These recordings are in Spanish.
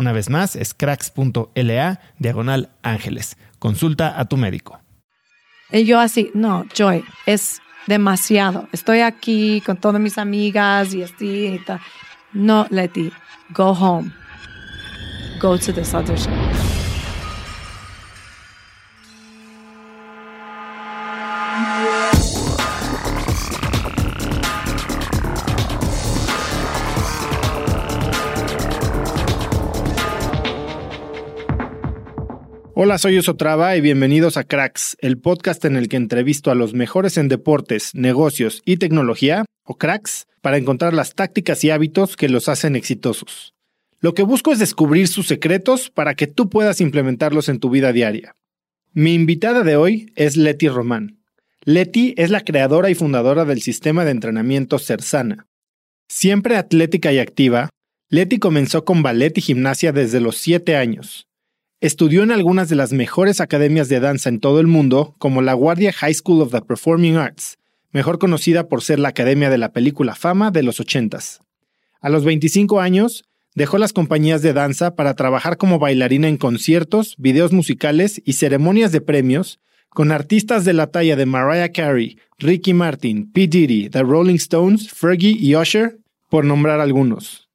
Una vez más, es cracks.la diagonal ángeles. Consulta a tu médico. Y yo así, no, Joy, es demasiado. Estoy aquí con todas mis amigas y así. No, Leti, go home. Go to this other show. Hola, soy Osotrava y bienvenidos a Cracks, el podcast en el que entrevisto a los mejores en deportes, negocios y tecnología, o cracks, para encontrar las tácticas y hábitos que los hacen exitosos. Lo que busco es descubrir sus secretos para que tú puedas implementarlos en tu vida diaria. Mi invitada de hoy es Leti Román. Leti es la creadora y fundadora del sistema de entrenamiento Cersana. Siempre atlética y activa, Leti comenzó con ballet y gimnasia desde los 7 años. Estudió en algunas de las mejores academias de danza en todo el mundo, como la Guardia High School of the Performing Arts, mejor conocida por ser la Academia de la Película Fama de los 80s. A los 25 años, dejó las compañías de danza para trabajar como bailarina en conciertos, videos musicales y ceremonias de premios con artistas de la talla de Mariah Carey, Ricky Martin, P. Diddy, The Rolling Stones, Fergie y Usher, por nombrar algunos.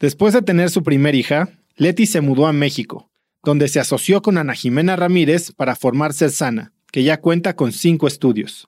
Después de tener su primer hija, Letty se mudó a México, donde se asoció con Ana Jimena Ramírez para formar Sana, que ya cuenta con cinco estudios.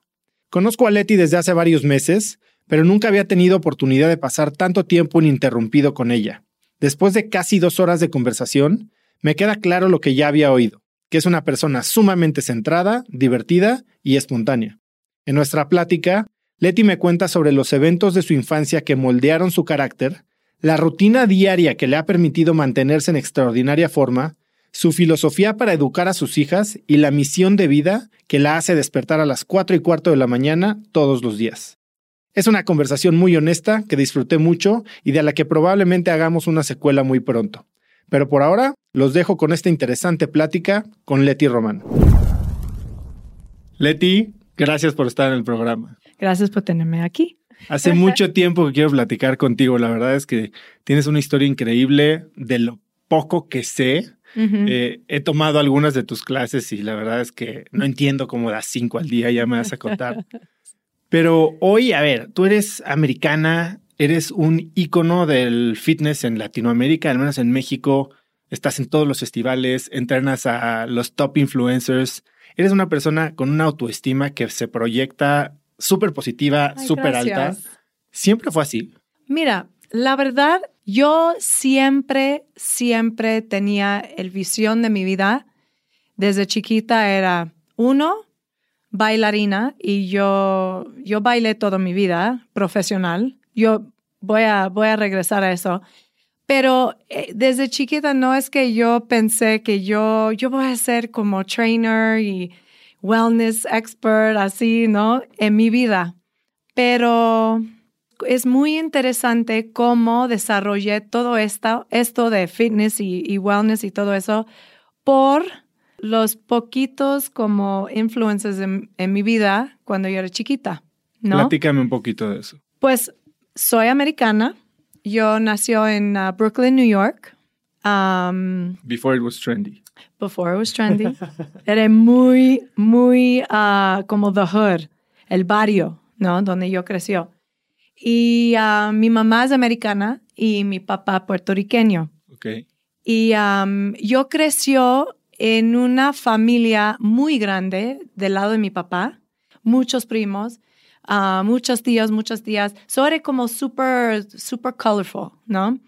Conozco a Leti desde hace varios meses, pero nunca había tenido oportunidad de pasar tanto tiempo ininterrumpido con ella. Después de casi dos horas de conversación, me queda claro lo que ya había oído, que es una persona sumamente centrada, divertida y espontánea. En nuestra plática, Leti me cuenta sobre los eventos de su infancia que moldearon su carácter, la rutina diaria que le ha permitido mantenerse en extraordinaria forma su filosofía para educar a sus hijas y la misión de vida que la hace despertar a las 4 y cuarto de la mañana todos los días. Es una conversación muy honesta que disfruté mucho y de la que probablemente hagamos una secuela muy pronto. Pero por ahora los dejo con esta interesante plática con Leti Román. Leti, gracias por estar en el programa. Gracias por tenerme aquí. Hace mucho tiempo que quiero platicar contigo. La verdad es que tienes una historia increíble de lo poco que sé eh, he tomado algunas de tus clases y la verdad es que no entiendo cómo das cinco al día, ya me vas a contar. Pero hoy, a ver, tú eres americana, eres un ícono del fitness en Latinoamérica, al menos en México. Estás en todos los festivales, entrenas a los top influencers, eres una persona con una autoestima que se proyecta súper positiva, súper alta. ¿Siempre fue así? Mira, la verdad, yo siempre, siempre tenía el visión de mi vida. Desde chiquita era, uno, bailarina y yo, yo bailé toda mi vida profesional. Yo voy a, voy a regresar a eso. Pero eh, desde chiquita no es que yo pensé que yo, yo voy a ser como trainer y wellness expert, así, ¿no? En mi vida. Pero es muy interesante cómo desarrollé todo esto, esto de fitness y, y wellness y todo eso por los poquitos como influencers en, en mi vida cuando yo era chiquita, ¿no? Platícame un poquito de eso. Pues soy americana. Yo nació en uh, Brooklyn, New York. Um, Before it was trendy. before it was trendy. Era muy, muy ah, como the hood, el barrio, ¿no? Donde yo creció. Y ah, mi mamá es americana y mi papá puertorriqueño. Ok. Y am, yo creció en una familia muy grande del lado de mi papá, muchos primos, ah, muchos tíos, muchas tías. So era como super, super colorful, ¿no?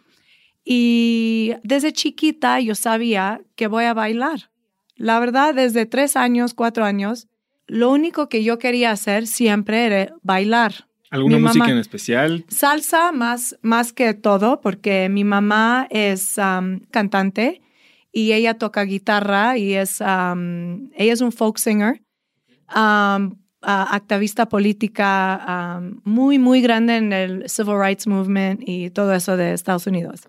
Y desde chiquita yo sabía que voy a bailar. La verdad, desde tres años, cuatro años, lo único que yo quería hacer siempre era bailar. ¿Alguna Mi música mamá- en especial? Salsa más, más que todo, porque mi mamá es um, cantante y ella toca guitarra y es, um, ella es un folk singer, um, ah, activista política muy, muy grande en el Civil Rights Movement y todo eso de Estados Unidos.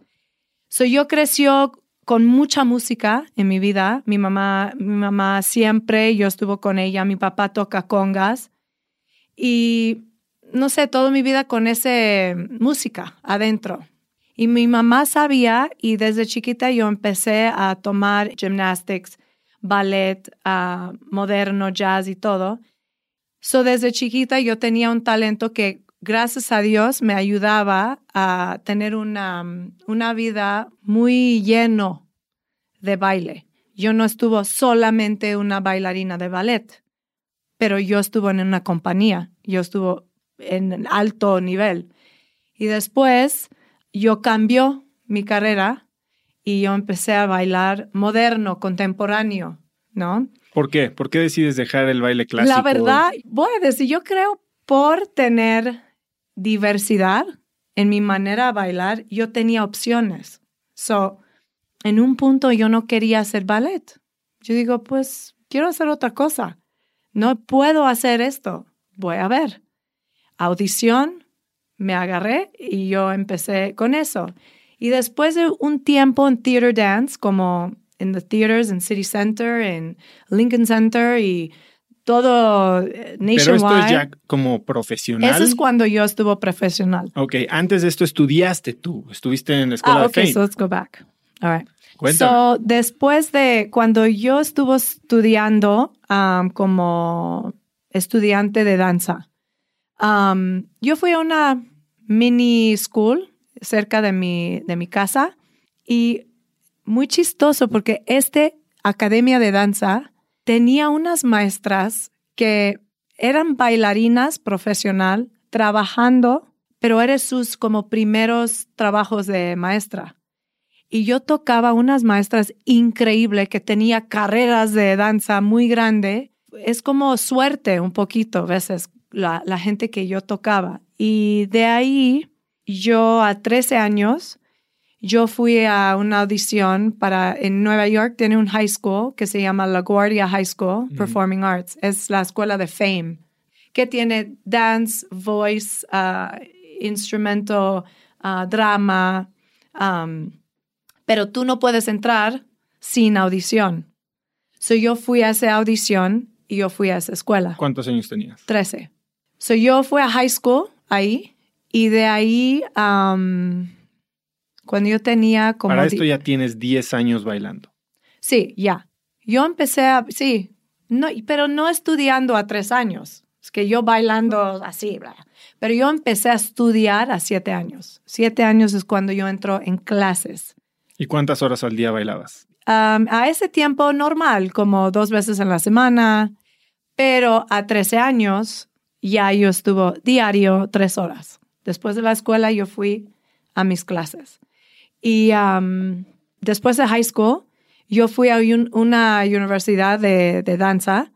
So yo creció con mucha música en mi vida. Mi mamá, mi mamá siempre, yo estuve con ella. Mi papá toca congas. Y no sé, toda mi vida con ese música adentro. Y mi mamá sabía y desde chiquita yo empecé a tomar gymnastics, ballet, ah, moderno, jazz y todo. So desde chiquita yo tenía un talento que gracias a Dios me ayudaba a tener una, una vida muy lleno de baile. Yo no estuve solamente una bailarina de ballet, pero yo estuve en una compañía, yo estuve en alto nivel. Y después yo cambió mi carrera y yo empecé a bailar moderno, contemporáneo, ¿no? ¿Por qué? ¿Por qué decides dejar el baile clásico? La verdad, voy a decir, yo creo por tener diversidad en mi manera de bailar, yo tenía opciones. So, en un punto yo no quería hacer ballet. Yo digo, pues quiero hacer otra cosa. No puedo hacer esto. Voy a ver. Audición, me agarré y yo empecé con eso. Y después de un tiempo en theater dance, como en the theaters, en City Center, en Lincoln Center y todo eh, Pero esto nationwide. es ya como profesional. Eso es cuando yo estuve profesional. Ok, antes de esto estudiaste tú, estuviste en la escuela Ah, de ok, Fame. so let's go back. All right. Cuéntame. So, después de cuando yo estuve estudiando um, como estudiante de danza, yo fui a una mini school cerca de mi, de mi casa y muy chistoso porque este academia de danza tenía unas maestras que eran bailarinas profesional trabajando, pero eran sus como primeros trabajos de maestra. Y yo tocaba unas maestras increíbles que tenía carreras de danza muy grande. Es como suerte un poquito a veces la, la gente que yo tocaba. Y de ahí yo a 13 años, yo fui a una audición para, en Nueva York tiene un high school que se llama LaGuardia High School Ujú. Performing Arts. Es la escuela de Fame, que tiene dance, voice, ah, instrumento, ah, drama, um, pero tú no puedes entrar sin audición. So yo fui a esa audición y yo fui a esa escuela. ¿Cuántos años tenías? 13. So yo fui a high school ahí y de ahí, um, cuando yo tenía como... Para esto ya tienes 10 años bailando. Sí, ya. Yo empecé a, sí, no, pero no estudiando a tres años. Es que yo bailando así, bla. Pero yo empecé a estudiar a siete años. Siete años es cuando yo entro en clases. ¿Y cuántas horas al día bailabas? um, a ese tiempo normal, como dos veces en la semana, pero a 13 años ya yo estuvo diario tres horas. Después de la escuela yo fui a mis clases. Y um, después de high school, yo fui a un- una universidad de, de danza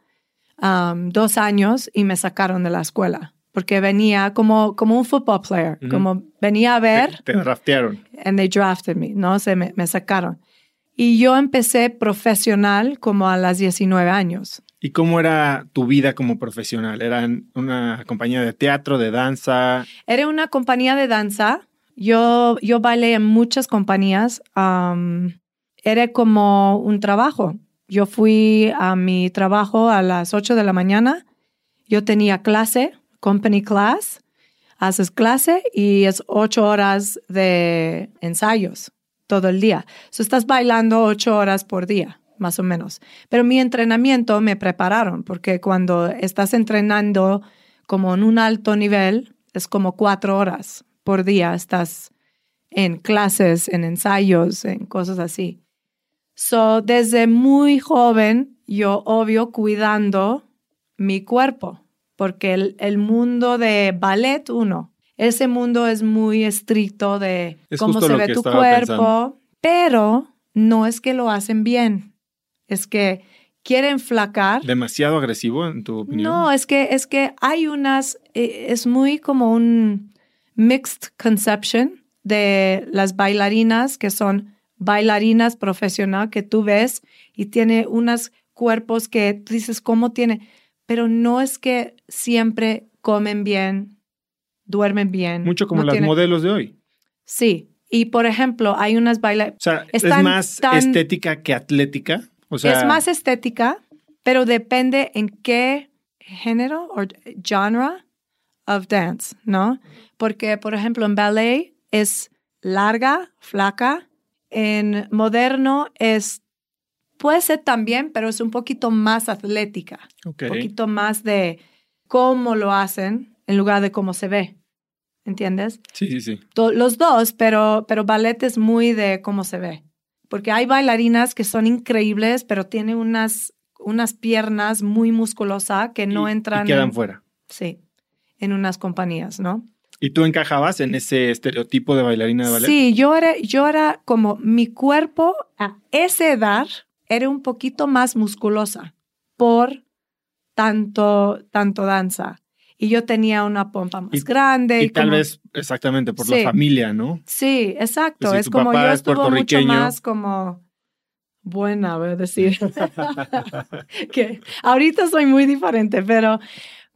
um, dos años y me sacaron de la escuela porque venía como, como un football player, como venía a ver Te, te draftearon. and they drafted me, ¿no? Se me, me sacaron. Y yo empecé profesional como a las 19 años. ¿Y cómo era tu vida como profesional? ¿Era una compañía de teatro, de danza? Era una compañía de danza. Yo, yo bailé en muchas compañías. um, era como un trabajo. Yo fui a mi trabajo a las 8 de la mañana. Yo tenía clase, company class. Haces clase y es ocho horas de ensayos todo el día. So estás bailando ocho horas por día, más o menos. Pero mi entrenamiento me prepararon porque cuando estás entrenando como en un alto nivel, es como cuatro horas por día. Estás en clases, en ensayos, en cosas así. So, desde muy joven, yo obvio cuidando mi cuerpo, porque el, el mundo de ballet, uno, ese mundo es muy estricto de Es cómo se ve tu cuerpo, pensando. pero no es que lo hacen bien, es que quieren flacar. ¿Demasiado agresivo, en tu opinión? No, es que, es que hay unas, eh, es muy como un mixed conception de las bailarinas que son bailarinas profesional que tú ves y tiene unos cuerpos que tú dices, ¿cómo tiene? Pero no es que siempre comen bien, duermen bien. Mucho como no las tienen- modelos de hoy. Sí, y por ejemplo, hay unas bailarinas, O sea, es más tan- estética que atlética. O sea, es más estética, pero depende en qué género o genre of dance, ¿no? Porque, por ejemplo, en ballet es larga, flaca. En moderno es, puede ser también, pero es un poquito más atlética. Ok. Un poquito más de cómo lo hacen en lugar de cómo se ve. ¿Entiendes? Sí, sí, sí. Los dos, pero, pero ballet es muy de cómo se ve. Porque hay bailarinas que son increíbles, pero tienen unas, unas piernas muy musculosas que no Y- entran Y quedan en, fuera. sí, en unas compañías, ¿no? ¿Y tú encajabas en ese estereotipo de bailarina de ballet? Sí, yo era, yo era como mi cuerpo a esa edad era un poquito más musculosa por tanto, tanto danza. Y yo tenía una pompa más Y- grande. Y tal como- vez exactamente por Sí. la familia, ¿no? Sí, exacto. Si es como yo es estuve mucho más como buena, voy a decir. que ahorita soy muy diferente, pero,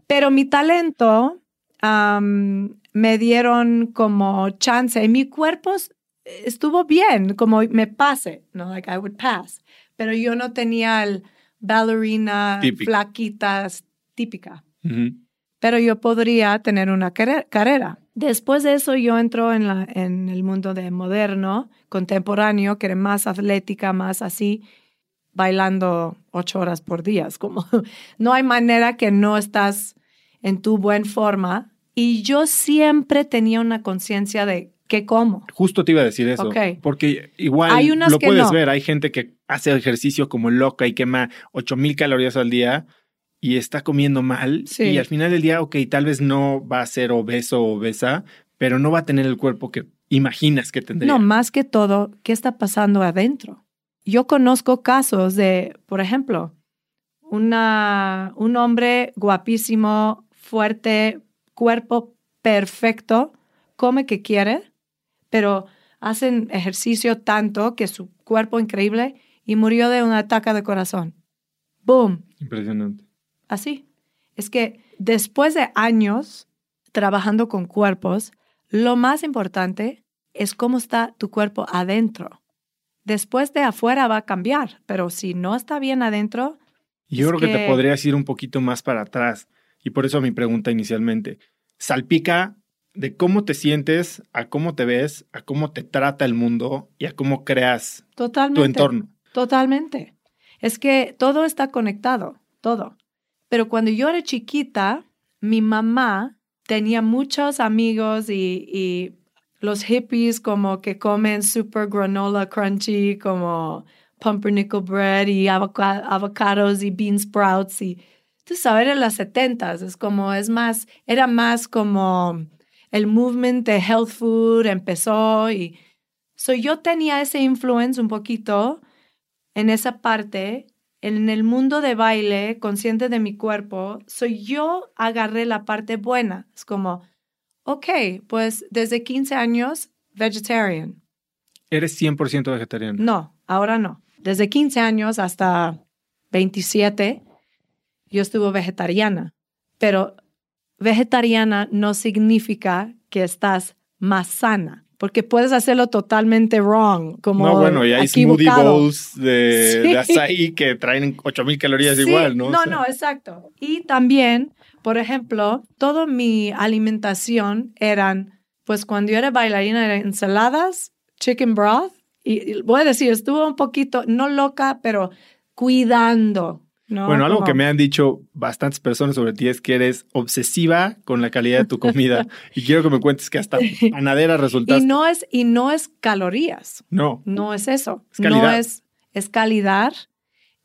pero mi talento am, me dieron como chance y mi cuerpo estuvo bien, como me pase, ¿no? Like I would pass. Pero yo no tenía el ballerina Típico. flaquitas típica Ujú. Pero yo podría tener una carre- carrera. Después de eso yo entro en, la, en el mundo de moderno, contemporáneo, que era más atlética, más así, bailando ocho horas por día. Es como, no hay manera que no estás en tu buena forma. Y yo siempre tenía una conciencia de qué como. Justo te iba a decir eso. Ok. Porque igual Hay unas lo que puedes no. ver. Hay gente que hace ejercicio como loca y quema 8000 calorías al día y está comiendo mal. Sí. Y al final del día, ok, tal vez no va a ser obeso o obesa, pero no va a tener el cuerpo que imaginas que tendría. No, más que todo, ¿qué está pasando adentro? Yo conozco casos de, por ejemplo, una, un hombre guapísimo, fuerte, cuerpo perfecto, come que quiere, pero hacen ejercicio tanto que su cuerpo increíble y murió de un ataque de corazón. ¡Boom! Impresionante. Así. Es que después de años trabajando con cuerpos, lo más importante es cómo está tu cuerpo adentro. Después de afuera va a cambiar, pero si no está bien adentro, Yo creo que, te podrías ir un poquito más para atrás. Y por eso mi pregunta inicialmente. Salpica de cómo te sientes, a cómo te ves, a cómo te trata el mundo y a cómo creas totalmente. tu entorno. Totalmente. Es que todo está conectado, todo. Pero cuando yo era chiquita, mi mamá tenía muchos amigos y, los hippies como que comen super granola crunchy, como pumpernickel bread y avoca- avocados y bean sprouts y tú sabes, en las setentas, es como, es más, era más como el movement de health food empezó y so yo tenía ese influence un poquito en esa parte, en el mundo de baile, consciente de mi cuerpo, soy yo agarré la parte buena. Es como, ok, pues desde 15 años, vegetarian. Eres 100% vegetariano. No, ahora no. Desde 15 años hasta 27, yo estuve vegetariana. Pero vegetariana no significa que estás más sana, porque puedes hacerlo totalmente wrong. Como no, bueno, y hay smoothie equivocado. bowls de, Sí. de açaí que traen 8000 calorías Sí, igual, ¿no? O No, sea, no, exacto. Y también, por ejemplo, toda mi alimentación eran, pues cuando yo era bailarina, eran ensaladas, chicken broth, y, y voy a decir, estuve un poquito, no loca, pero cuidando. ¿No? Bueno, algo que me han dicho bastantes personas sobre ti es que eres obsesiva con la calidad de tu comida. y quiero que me cuentes que hasta panadera resultaste. Y no es, y no es calorías. no. No es eso. Es calidad. No es, es calidad,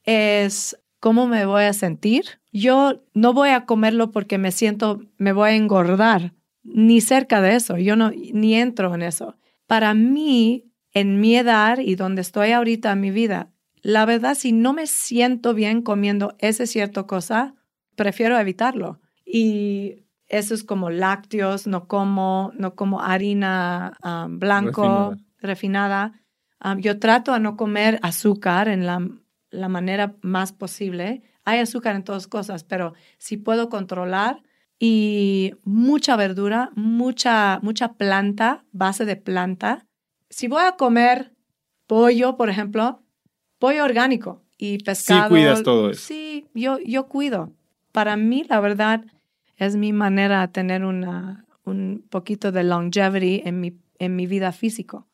es cómo me voy a sentir. Yo no voy a comerlo porque me siento, me voy a engordar, ni cerca de eso. Yo no, ni entro en eso. Para mí, en mi edad y donde estoy ahorita en mi vida, la verdad, si no me siento bien comiendo ese cierto cosa, prefiero evitarlo. Y eso es como lácteos, no como, no como harina ah, blanco, refinada. Um, yo trato a no comer azúcar en la, la manera más posible. Hay azúcar en todas cosas, pero si puedo controlar y mucha verdura, mucha, mucha planta, base de planta. Si voy a comer pollo, por ejemplo, pollo orgánico y pescado. cuidas todo eso. Sí, yo, yo cuido. Para mí, la verdad, es mi manera de tener una, un poquito de longevity en mi, en mi vida físico.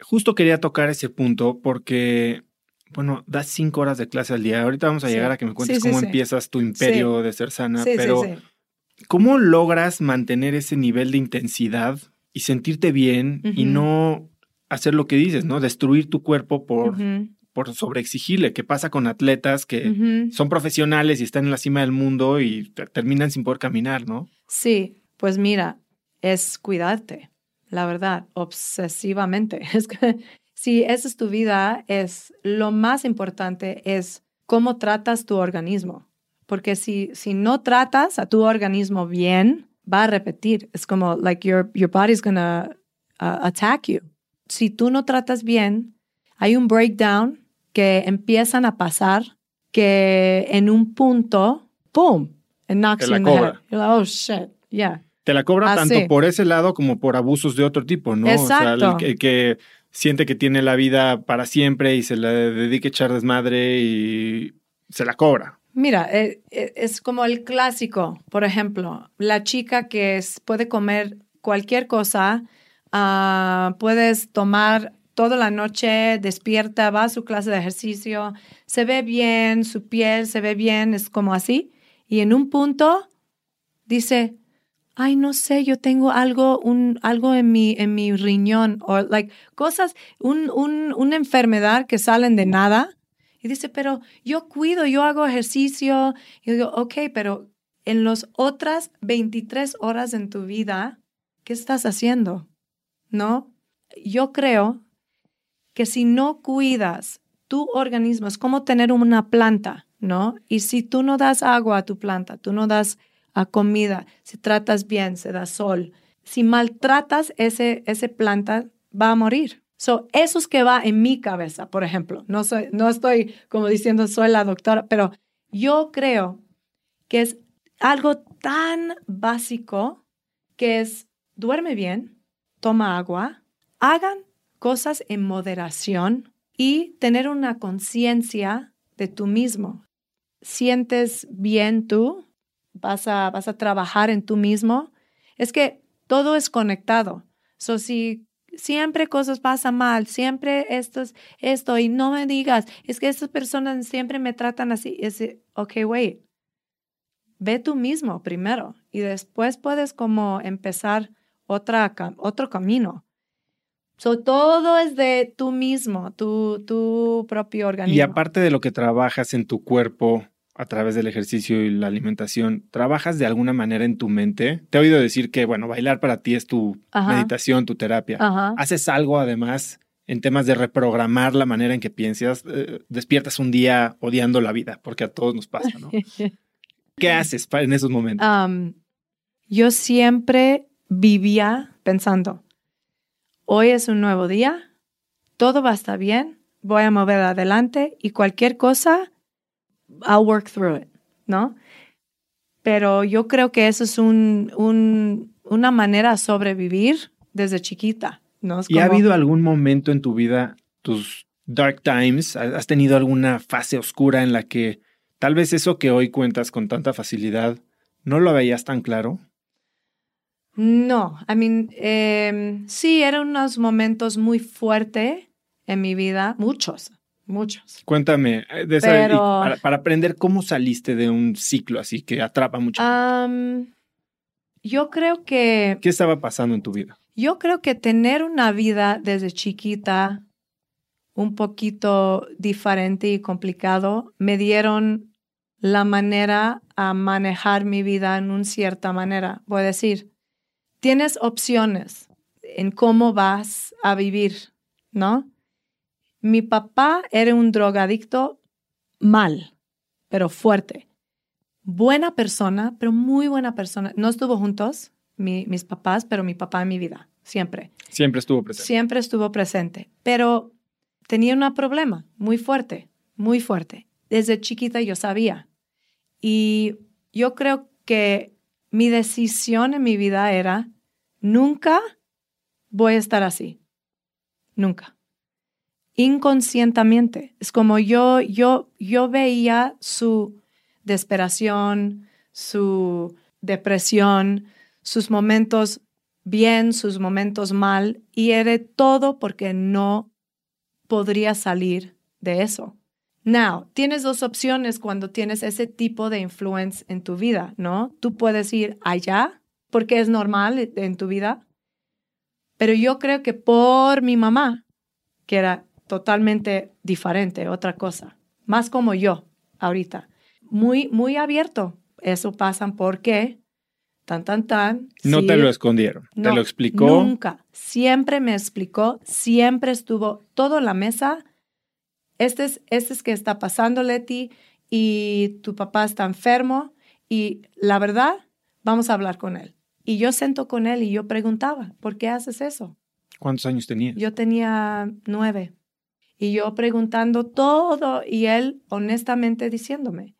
Justo quería tocar ese punto porque, bueno, das cinco horas de clase al día. Ahorita vamos a Sí. llegar a que me cuentes Sí, sí, cómo sí. empiezas tu imperio de ser sana, sí, pero sí, sí. ¿cómo logras mantener ese nivel de intensidad y sentirte bien y no hacer lo que dices, ¿no? Destruir tu cuerpo por, por sobreexigirle. ¿Qué pasa con atletas que son profesionales y están en la cima del mundo y te- terminan sin poder caminar, ¿no? Sí, pues mira, es cuidarte, la verdad, obsesivamente. Es que si esa es tu vida, es lo más importante es cómo tratas tu organismo. Porque si, si no tratas a tu organismo bien, va a repetir. Es como, like, your, your body's gonna uh, attack you. Si tú no tratas bien, hay un breakdown que empiezan a pasar que en un punto, ¡pum! It knocks Te you in the head. You're like, oh, shit, yeah. Te la cobra Ah, tanto por ese lado como por abusos de otro tipo, ¿no? O sea, el Exacto. que, el que siente que tiene la vida para siempre y se la dedica a echar desmadre y se la cobra. Mira, eh, eh, es como el clásico, por ejemplo, la chica que es- puede comer cualquier cosa, ah, puedes tomar toda la noche, despierta, va a su clase de ejercicio, se ve bien, su piel se ve bien, es como así, y en un punto dice, ay, no sé, yo tengo algo, un, algo en mi, en mi riñón, o like, cosas, un, un, una enfermedad que salen de nada. Y dice, pero yo cuido, yo hago ejercicio. Y yo digo, ok, pero en las otras 23 horas en tu vida, ¿qué estás haciendo? ¿No? Yo creo que si no cuidas tu organismo, es como tener una planta, ¿no? Y si tú no das agua a tu planta, tú no das a comida, si tratas bien, se da sol, si maltratas ese, ese planta, va a morir. So, eso es que va en mi cabeza, por ejemplo. No, soy, no estoy como diciendo soy la doctora, pero yo creo que es algo tan básico que es duerme bien, toma agua, hagan cosas en moderación y tener una conciencia de tú mismo. Sientes bien tú, vas a, vas a trabajar en tú mismo. Es que todo es conectado. So, si siempre cosas pasan mal, siempre esto, es- esto, y no me digas, es que estas personas siempre me tratan así. Es, ok, wait. Ve tú mismo primero y después puedes como empezar otra, otro camino. So, todo es de tú mismo, tu, tu propio organismo. Y aparte de lo que trabajas en tu cuerpo a través del ejercicio y la alimentación, ¿trabajas de alguna manera en tu mente? Te he oído decir que, bueno, bailar para ti es tu Ajá. meditación, tu terapia. Ajá. ¿Haces algo además en temas de reprogramar la manera en que piensas? Eh, despiertas un día odiando la vida, porque a todos nos pasa, ¿no? ¿Qué haces en esos momentos? Um, yo siempre vivía pensando, hoy es un nuevo día, todo va a estar bien, voy a mover adelante y cualquier cosa, I'll work through it, ¿no? Pero yo creo que eso es un, un- una manera de sobrevivir desde chiquita, ¿no? Es ¿Y ha habido algún momento en tu vida, tus dark times, has tenido alguna fase oscura en la que tal vez eso que hoy cuentas con tanta facilidad no lo veías tan claro? No, I mean, em, sí, eran unos momentos muy fuertes en mi vida, muchos, muchos. Cuéntame, eh, de esa- Pero- para, para aprender cómo saliste de un ciclo así que atrapa mucho. Am, yo creo que ¿Qué estaba pasando en tu vida? yo creo que tener una vida desde chiquita un poquito diferente y complicado me dieron la manera a manejar mi vida en una cierta manera. Voy a decir, tienes opciones en cómo vas a vivir, ¿no? Mi papá era un drogadicto mal, pero fuerte. Buena persona, pero muy buena persona. No estuvo juntos, mi- mis papás, pero mi papá en mi vida, siempre. Siempre estuvo presente. Siempre estuvo presente, pero tenía un problema muy fuerte, muy fuerte. Desde chiquita yo sabía. Y yo creo que mi decisión en mi vida era, nunca voy a estar así. Nunca. Inconscientemente. Es como yo, yo, yo veía su desesperación, su depresión, sus momentos bien, sus momentos mal, y era todo porque no podría salir de eso. Now, tienes dos opciones cuando tienes ese tipo de influencia en tu vida, ¿no? Tú puedes ir allá porque es normal en tu vida, pero yo creo que por mi mamá, que era totalmente diferente, otra cosa, más como yo ahorita, muy, muy abierto. Eso pasa porque, tan, tan, tan. No sí, te lo escondieron, te no, lo explicó. Nunca. Siempre me explicó, siempre estuvo todo la mesa. Este es, este es que está pasando, Leti, y tu papá está enfermo. Y la verdad, vamos a hablar con él. Y yo sento con él y yo preguntaba, ¿por qué haces eso? ¿Cuántos años tenías? Yo tenía nueve. Y yo preguntando todo y él honestamente diciéndome.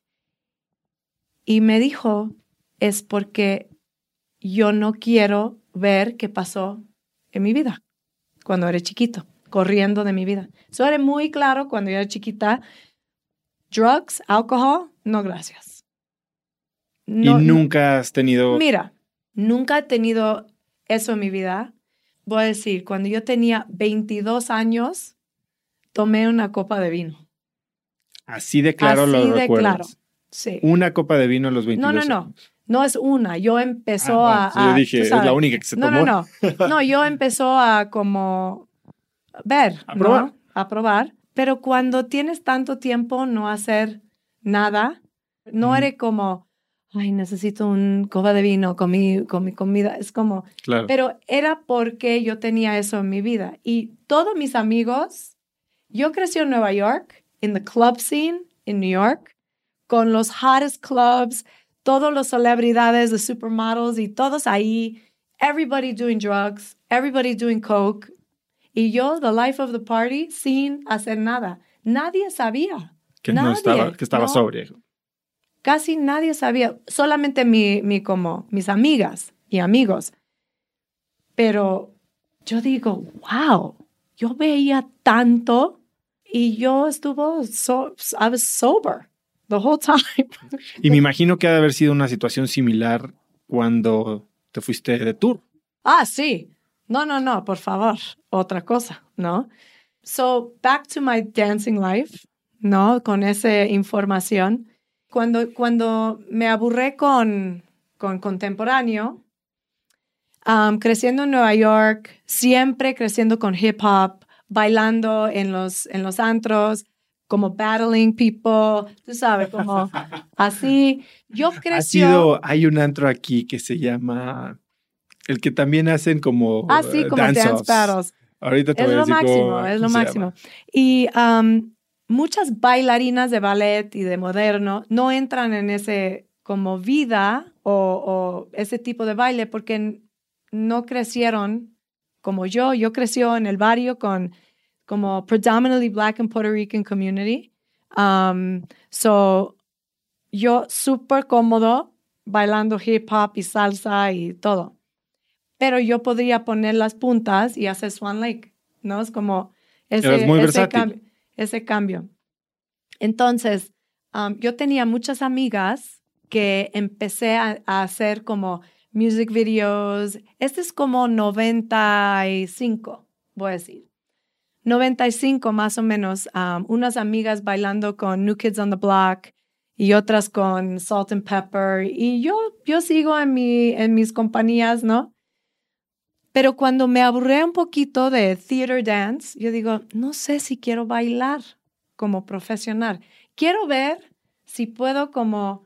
Y me dijo, es porque yo no quiero ver qué pasó en mi vida cuando era chiquito, corriendo de mi vida. Eso era muy claro cuando yo era chiquita. Drugs, alcohol, no gracias. No- y nunca has tenido... Mira, nunca he tenido eso en mi vida. Voy a decir, cuando yo tenía 22 años, tomé una copa de vino. Así de claro Así lo de recuerdas. claro. Sí. Una copa de vino a los 22 No, no, no. No es una. Yo empezó Ah, a, bueno, a- Yo dije, es la única que se No, tomó. no, no. No, yo empezó a como ver, A ¿no? probar. A probar. Pero cuando tienes tanto tiempo no hacer nada, no Ujú. eres como, ay, necesito un copa de vino con mi, con mi comida. Es como, Claro. pero era porque yo tenía eso en mi vida. Y todos mis amigos, yo crecí en Nueva York, en the club scene en New York, con los hottest clubs, todos los celebridades, de supermodels y todos ahí, everybody doing drugs, everybody doing coke. Y yo, the life of the party, sin hacer nada. Nadie sabía. que no nadie, estaba, que estaba no. Casi nadie sabía, solamente mi, mi como mis amigas y amigos. Pero yo digo, wow, yo veía tanto y yo estuvo, so, I was sober the whole time. Y me imagino que ha de haber sido una situación similar cuando te fuiste de tour. Ah, sí. No, no, no, por favor, otra cosa, ¿no? So, back to my dancing life, ¿no? Con esa información. Cuando, cuando me aburré con, con contemporáneo, um, creciendo en Nueva York, siempre creciendo con hip hop, bailando en los, en los antros, como battling people, tú sabes, como así. Yo Ha crecí. sido, hay un antro aquí que se llama, el que también hacen como Así eh, como dance, dance-offs. battles. Ahorita te Es voy a lo decir máximo, cómo- es lo máximo. Y um, muchas bailarinas de ballet y de moderno no entran en ese como vida o, o ese tipo de baile porque no crecieron como yo. Yo creció en el barrio con como predominantly black and Puerto Rican community. Um, so yo súper cómodo bailando hip hop y salsa y todo. Pero yo podría poner las puntas y hacer Swan Lake, ¿no? Es como ese, muy ese versátil. Ese cambio. Entonces, um, yo tenía muchas amigas que empecé a, a hacer como music videos. Este es como 95, voy a decir. 95 más o menos, um, unas amigas bailando con New Kids on the Block y otras con Salt and Pepper. Y yo, yo sigo en, mi, en mis compañías, ¿no? Pero cuando me aburré un poquito de theater dance, yo digo, no sé si quiero bailar como profesional. Quiero ver si puedo como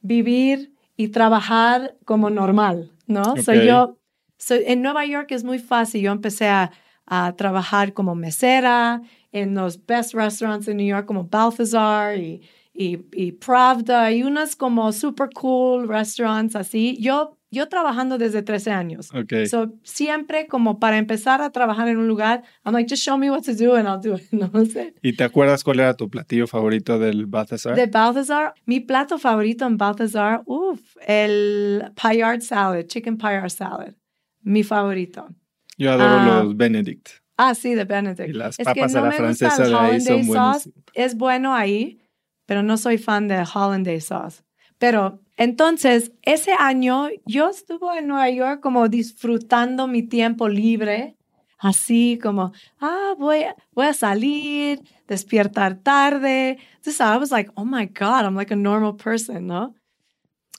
vivir y trabajar como normal, ¿no? Soy Ok. yo, soy, en Nueva York es muy fácil. Yo empecé a, a trabajar como mesera en los best restaurants de New York como Balthazar y, y, y Pravda y unas como super cool restaurants así. Yo, yo trabajando desde 13 años. Ok. So, siempre como para empezar a trabajar en un lugar, I'm like, just show me what to do and I'll do it. No sé. ¿Y te acuerdas cuál era tu platillo favorito del Balthazar? De Balthazar, mi plato favorito en Balthazar, uff, el Payard salad, chicken Payard salad. Mi favorito. Yo adoro Ah. los Benedict. Ah, sí, de Benedict. Y las es papas que a no la me francesa de ahí son buenísimas. Es bueno ahí, pero no soy fan de hollandaise sauce. Pero entonces, ese año yo estuve en Nueva York como disfrutando mi tiempo libre, así como, ah, voy, voy a salir, despertar tarde. Entonces, I was like, oh my God, I'm like a normal person, ¿no?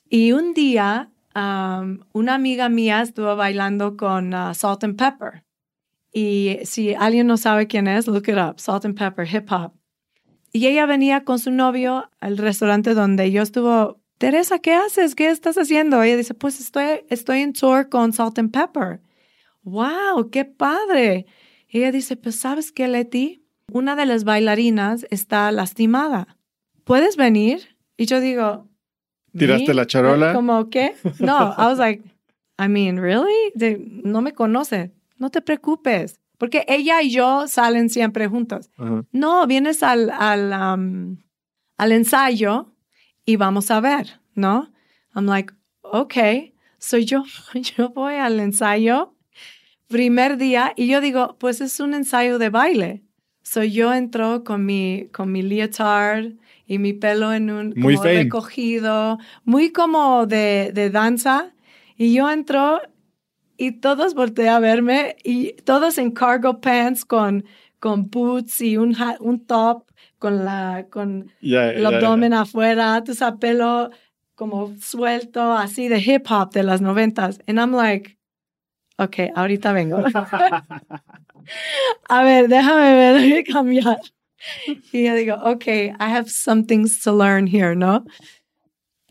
Y un día, una amiga mía estuvo bailando con uh, Salt and Pepper. Y si alguien no sabe quién es, look it up, Salt and Pepper, hip hop. Y ella venía con su novio al restaurante donde yo estuvo, Teresa, ¿qué haces? ¿Qué estás haciendo? Ella dice, pues estoy, estoy en tour con Salt and Pepper. ¡Wow! ¡Qué padre! Ella dice, pues ¿sabes qué, Leti? Una de las bailarinas está lastimada. ¿Puedes venir? Y yo digo, ¿Tiraste ¿Me? la charola? ¿Cómo qué? No, I was like, I mean, really? De- no me conoce. No te preocupes. Porque ella y yo salen siempre juntos. Ajá. No, vienes al, al, um, al ensayo y vamos a ver, ¿no? I'm like, okay. So yo, yo voy al ensayo primer día y yo digo, pues es un ensayo de baile. So yo entro con mi, con mi leotard y mi pelo en un Muy como recogido, muy como de, de danza. Y yo entro y todos voltean a verme y todos en cargo pants con, con boots y un, hat- un top con, la, con el abdomen afuera, tu pelo como suelto, así de hip hop de las noventas. And I'm like, ok, ahorita vengo. a ver, déjame ver, déjame cambiar. Y yo digo, ok, I have some things to learn here, ¿no?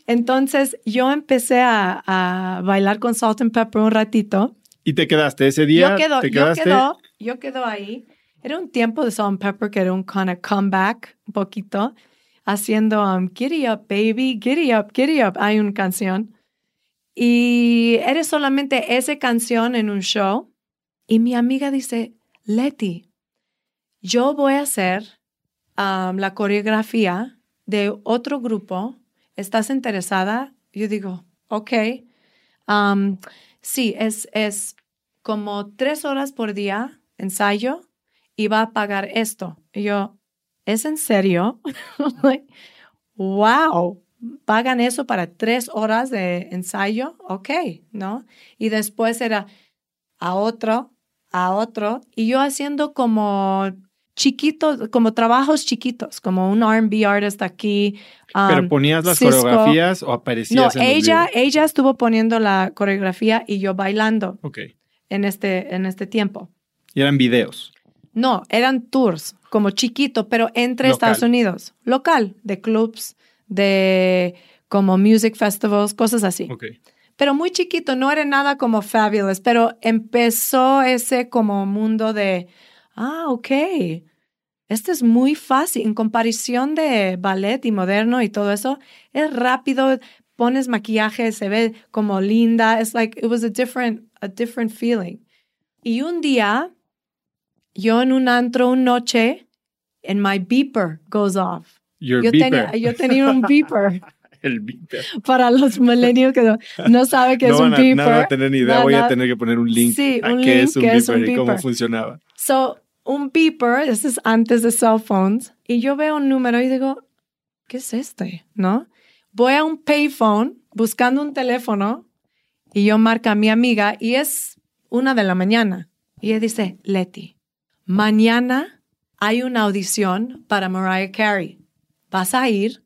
Entonces yo empecé a, a bailar con Salt and Pepper un ratito. ¿Y te quedaste ese día? Yo quedo, ¿Te yo quedaste? quedo, yo quedo ahí. Era un tiempo de Salt and Pepper que era un kind of comeback, un poquito, haciendo um, Giddy Up, Baby, Giddy Up, Giddy Up. Hay una canción. Y era solamente esa canción en un show. Y mi amiga dice, Leti, yo voy a hacer um, la coreografía de otro grupo. ¿Estás interesada? Yo digo, ok. Um, sí, es, es como tres horas por día ensayo y va a pagar esto. Y yo, ¿es en serio? Like, wow, pagan eso para tres horas de ensayo, ok, ¿no? Y después era a otro, a otro, y yo haciendo como chiquitos, como trabajos chiquitos, como un R&B artist aquí. ¿Pero um, ponías las Cisco. coreografías o aparecías No, en ella, videos? ella estuvo poniendo la coreografía y yo bailando Ok. en este, en este tiempo. Y eran videos. No, eran tours, como chiquito, pero entre Local. Estados Unidos, local, de clubs, de como music festivals, cosas así. Pero muy chiquito, no era nada como fabulous, pero empezó ese como mundo de, ah, ok, este es muy fácil en comparación de ballet y moderno y todo eso, es rápido, pones maquillaje, se ve como linda, it's like, it was a different, a different feeling. Y un día, yo en un antro, una noche, and my beeper goes off. Your Yo beeper. tenía, yo tenía un beeper El beeper. para los millennials que no, no saben qué no es un van a, beeper. nadie va a tener ni idea. No, Voy a no. tener que poner un link Sí, a un qué link, es un qué beeper es un y cómo beeper. funcionaba. So, un beeper, este es antes de cell phones, y yo veo un número y digo, ¿qué es este? ¿No? Voy a un payphone buscando un teléfono y yo marco a mi amiga y es una de la mañana. Y ella dice, Leti, mañana hay una audición para Mariah Carey. ¿Vas a ir?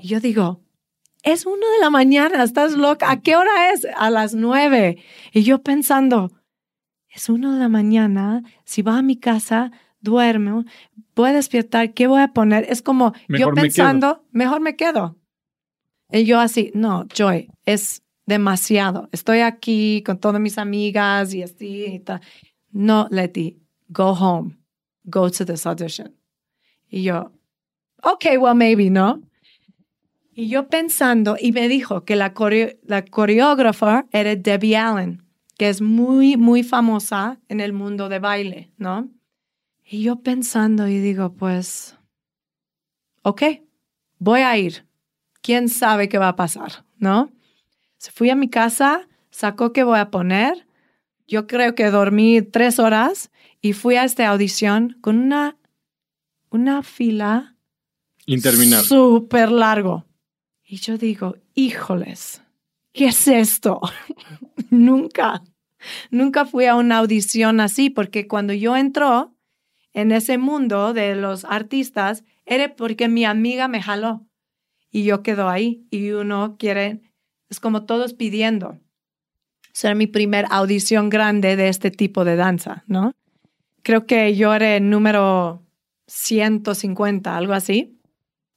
Y yo digo, es uno de la mañana, estás loca. ¿A qué hora es? A las nueve. Y yo pensando, es uno de la mañana, si va a mi casa, duermo, voy a despertar, ¿qué voy a poner? Es como Mejor yo me pensando, mejor me quedo. Y yo así, no, Joy, es demasiado. Estoy aquí con todas mis amigas y así y tal. No, Letty, go home, go to this audition. Y yo, okay, well, maybe, ¿no? Y yo pensando, y me dijo que la, coreo- la coreógrafa era Debbie Allen, que es muy, muy famosa en el mundo de baile, ¿no? Y yo pensando y digo, pues, ok, voy a ir. ¿Quién sabe qué va a pasar, no? Se fui a mi casa, sacó qué voy a poner. Yo creo que dormí tres horas y fui a esta audición con una, una fila Interminable. Súper largo. Y yo digo, híjoles, ¿qué es esto? nunca, nunca fui a una audición así, porque cuando yo entró en ese mundo de los artistas, era porque mi amiga me jaló y yo quedo ahí y uno quiere, es como todos pidiendo. Esa era mi primer audición grande de este tipo de danza, ¿no? Creo que yo era el número 150, algo así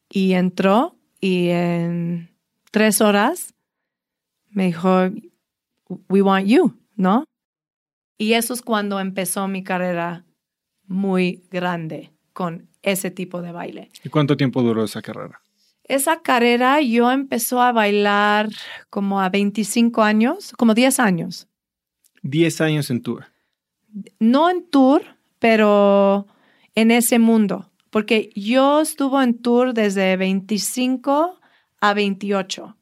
y entró y en tres horas me dijo, we want you, ¿no? Y eso es cuando empezó mi carrera muy grande con ese tipo de baile. ¿Y cuánto tiempo duró esa carrera? Esa carrera yo empezó a bailar como a 25 años, como 10 años. Diez años en tour. no en tour, pero en ese mundo. Porque yo estuve en tour desde 25 a 28.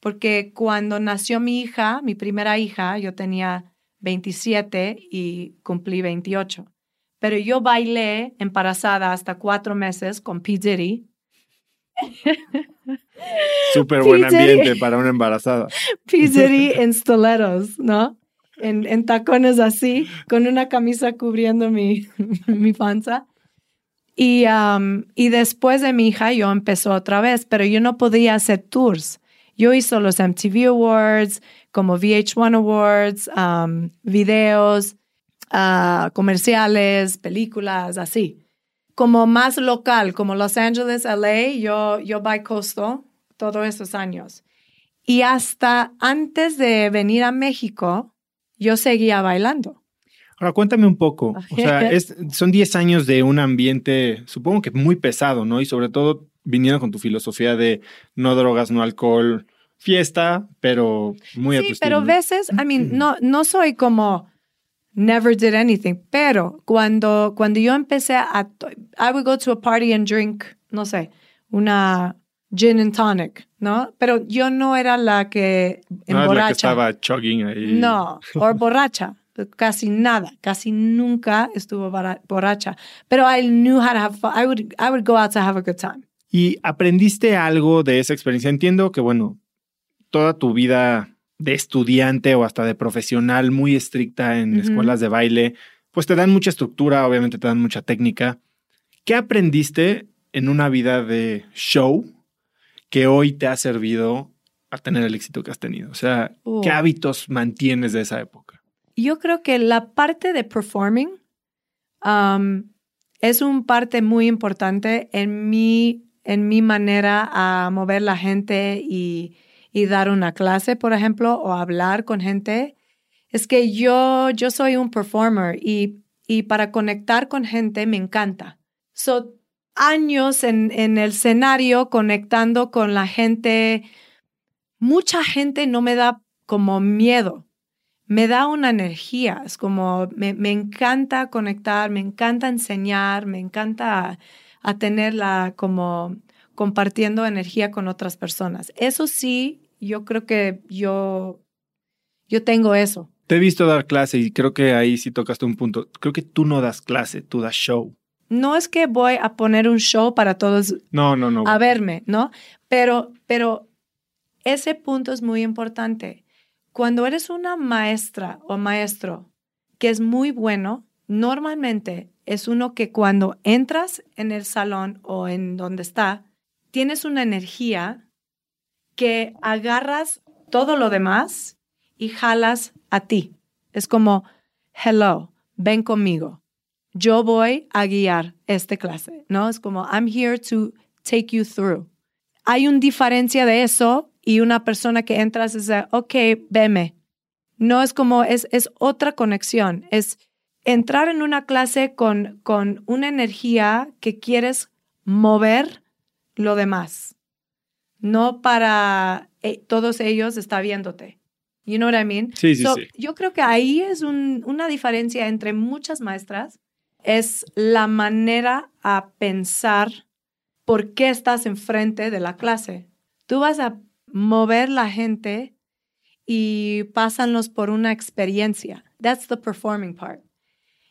Porque cuando nació mi hija, mi primera hija, yo tenía 27 y cumplí 28. Pero yo bailé embarazada hasta cuatro meses con P. Diddy. Súper buen ambiente para una embarazada. P. Diddy en stilettos, ¿no? En, en tacones así, con una camisa cubriendo mi, mi panza. Y, um, y después de mi hija, yo empezó otra vez, pero yo no podía hacer tours. Yo hice los MTV Awards, como VH1 Awards, um, videos, ah, comerciales, películas, así. Como más local, como Los Angeles, LA, yo, yo bicoastal todos esos años. Y hasta antes de venir a México, yo seguía bailando. Ahora cuéntame un poco. O sea, es- son 10 años de un ambiente, supongo que muy pesado, ¿no? Y sobre todo viniendo con tu filosofía de no drogas, no alcohol, fiesta, pero muy a Sí, pero ¿no? veces, I mean, no, no soy como never did anything, pero cuando, cuando yo empecé a, I would go to a party and drink, no sé, una gin and tonic, ¿no? Pero yo no era la que No eres la que emborracha. estaba chugging ahí. No, o borracha. Casi nada, casi nunca estuvo borracha. Pero I knew how to have fun. I would, I would go out to have a good time. ¿Y aprendiste algo de esa experiencia? Entiendo que, bueno, toda tu vida de estudiante o hasta de profesional muy estricta en escuelas de baile, pues te dan mucha estructura, obviamente te dan mucha técnica. ¿Qué aprendiste en una vida de show que hoy te ha servido a tener el éxito que has tenido? O sea, ¿qué Uh. hábitos mantienes de esa época? Yo creo que la parte de performing um, es un parte muy importante en mi, en mi manera a mover la gente y, y dar una clase, por ejemplo, o hablar con gente. Es que yo, yo soy un performer y, y para conectar con gente me encanta. So, años en, en el escenario conectando con la gente. Mucha gente no me da como miedo me da una energía, es como me, me encanta conectar, me encanta enseñar, me encanta a tenerla como compartiendo energía con otras personas. Eso sí, yo creo que yo, yo tengo eso. Te he visto dar clase y creo que ahí sí tocaste un punto. Creo que tú no das clase, tú das show. No es que voy a poner un show para todos No, no, no. a verme, ¿no? Pero, pero ese punto es muy importante. Cuando eres una maestra o maestro que es muy bueno, normalmente es uno que cuando entras en el salón o en donde está, tienes una energía que agarras todo lo demás y jalas a ti. Es como, hello, ven conmigo. Yo voy a guiar esta clase, ¿no? Es como, I'm here to take you through. Hay una diferencia de eso y una persona que entras dice, ok, veme. No es como, es, es otra conexión. Es entrar en una clase con, con una energía que quieres mover lo demás. No para eh, todos ellos está viéndote. You know what I mean? Sí, sí, So, sí. Yo creo que ahí es un- una diferencia entre muchas maestras. Es la manera a pensar por qué estás enfrente de la clase. Tú vas a mover la gente y pásanlos por una experiencia. That's the performing part.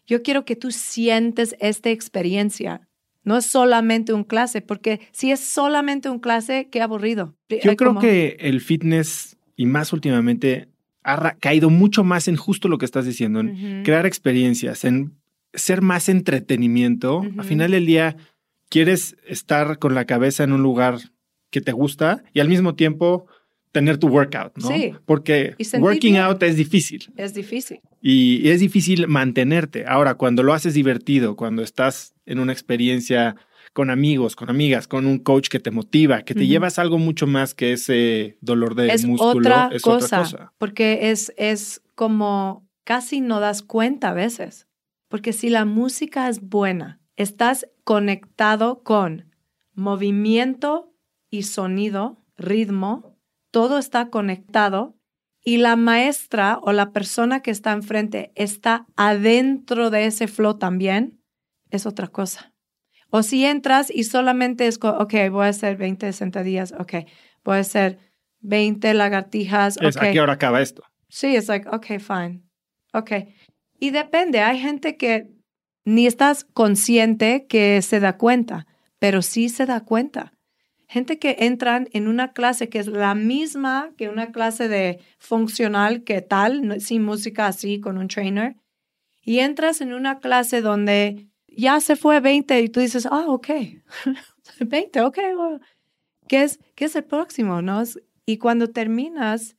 Yo quiero que tú sientes esta experiencia. No es solamente un clase, porque si es solamente un clase, qué aburrido. Yo creo como- que el fitness y más últimamente ha caído mucho más en justo lo que estás diciendo, en crear experiencias, en ser más entretenimiento. Al final del día, quieres estar con la cabeza en un lugar que te gusta y al mismo tiempo tener tu workout, ¿no? Sí. Porque working bien. out es difícil Es difícil. y es difícil mantenerte. Ahora, cuando lo haces divertido, cuando estás en una experiencia con amigos, con amigas, con un coach que te motiva, que te llevas algo mucho más que ese dolor de es músculo, otra, es cosa, otra cosa. Porque es, es como casi no das cuenta a veces. Porque si la música es buena, estás conectado con movimiento y sonido, ritmo, todo está conectado y la maestra o la persona que está enfrente está adentro de ese flow también, es otra cosa. O si entras y solamente es, ok, voy a hacer 20 sentadillas, ok, voy a hacer 20 lagartijas, Es, ok. ¿A qué hora acaba esto? Sí, es like, okay, fine. Okay. Y depende, hay gente que ni estás consciente que se da cuenta, pero sí se da cuenta. Gente que entran en una clase que es la misma que una clase de funcional que tal, sin música así, con un trainer, y entras en una clase donde ya se fue 20 y tú dices, ah, ok, 20, ok, ¿qué es, ¿qué es el próximo? ¿no? Y cuando terminas,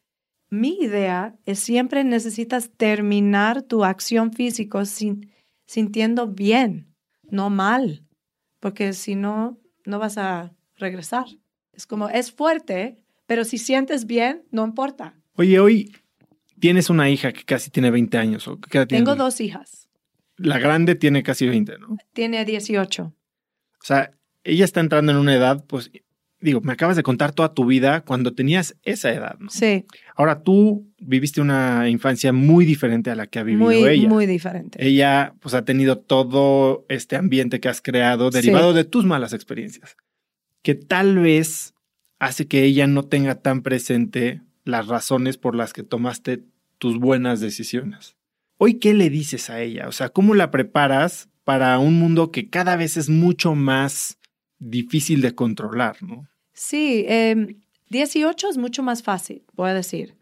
mi idea es siempre necesitas terminar tu acción física sin, sintiendo bien, no mal, porque si no, no vas a regresar. Es como, es fuerte, pero si sientes bien, no importa. Oye, hoy tienes una hija que casi tiene 20 años. ¿o qué tiene? Tengo dos hijas. La grande tiene casi 20, ¿no? Tiene 18. O sea, ella está entrando en una edad, pues, digo, me acabas de contar toda tu vida cuando tenías esa edad, ¿no? Sí, Ahora tú viviste una infancia muy diferente a la que ha vivido muy, ella. muy diferente. Ella, pues, ha tenido todo este ambiente que has creado Sí. derivado de tus malas experiencias, que tal vez hace que ella no tenga tan presente las razones por las que tomaste tus buenas decisiones. Hoy, ¿qué le dices a ella? O sea, ¿cómo la preparas para un mundo que cada vez es mucho más difícil de controlar, ¿no? Sí, eh, 18 es mucho más fácil, voy a decir.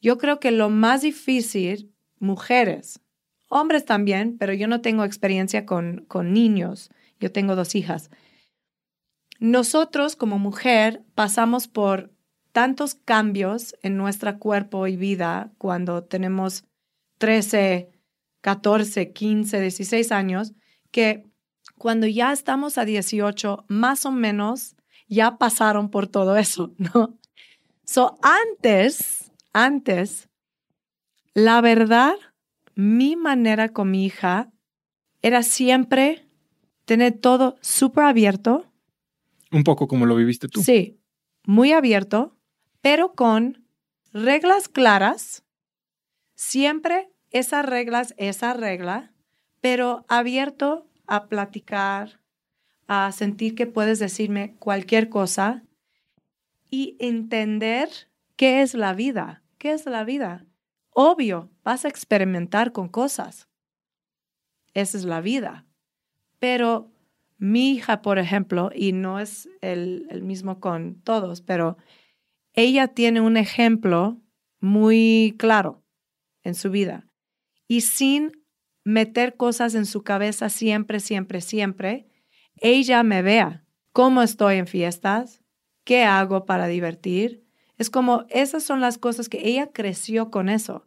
Yo creo que lo más difícil, mujeres, hombres también, pero yo no tengo experiencia con, con niños. Yo tengo dos hijas. Nosotros como mujer pasamos por tantos cambios en nuestro cuerpo y vida cuando tenemos 13, 14, 15, 16 años, que cuando ya estamos a 18, más o menos ya pasaron por todo eso, ¿no? So, antes, antes, la verdad, mi manera con mi hija era siempre tener todo súper abierto. Un poco como lo viviste tú. Sí, muy abierto, pero con reglas claras. Siempre esas reglas, esa regla, pero abierto a platicar, a sentir que puedes decirme cualquier cosa y entender qué es la vida. ¿Qué es la vida? Obvio, vas a experimentar con cosas. Esa es la vida. Pero mi hija, por ejemplo, y no es el, el mismo con todos, pero ella tiene un ejemplo muy claro en su vida. Y sin meter cosas en su cabeza siempre, siempre, siempre, ella me vea cómo estoy en fiestas, qué hago para divertir. Es como esas son las cosas que ella creció con eso.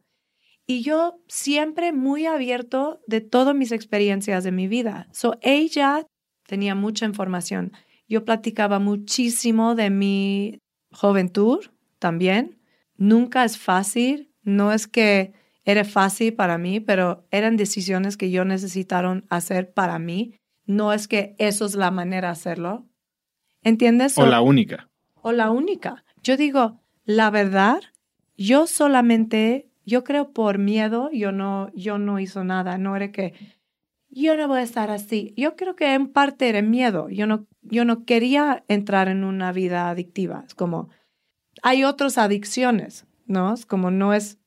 Y yo siempre muy abierto de todas mis experiencias de mi vida. So ella tenía mucha información. Yo platicaba muchísimo de mi juventud también. Nunca es fácil, no es que era fácil para mí, pero eran decisiones que yo necesitaron hacer para mí. No es que eso es la manera de hacerlo. ¿Entiendes? O la única. O la única. Yo digo, la verdad, yo solamente, yo creo por miedo, yo no, yo no hizo nada. No era que yo no voy a estar así. Yo creo que en parte era miedo. Yo no, yo no quería entrar en una vida adictiva. Es como, hay otras adicciones, ¿no? Es como no es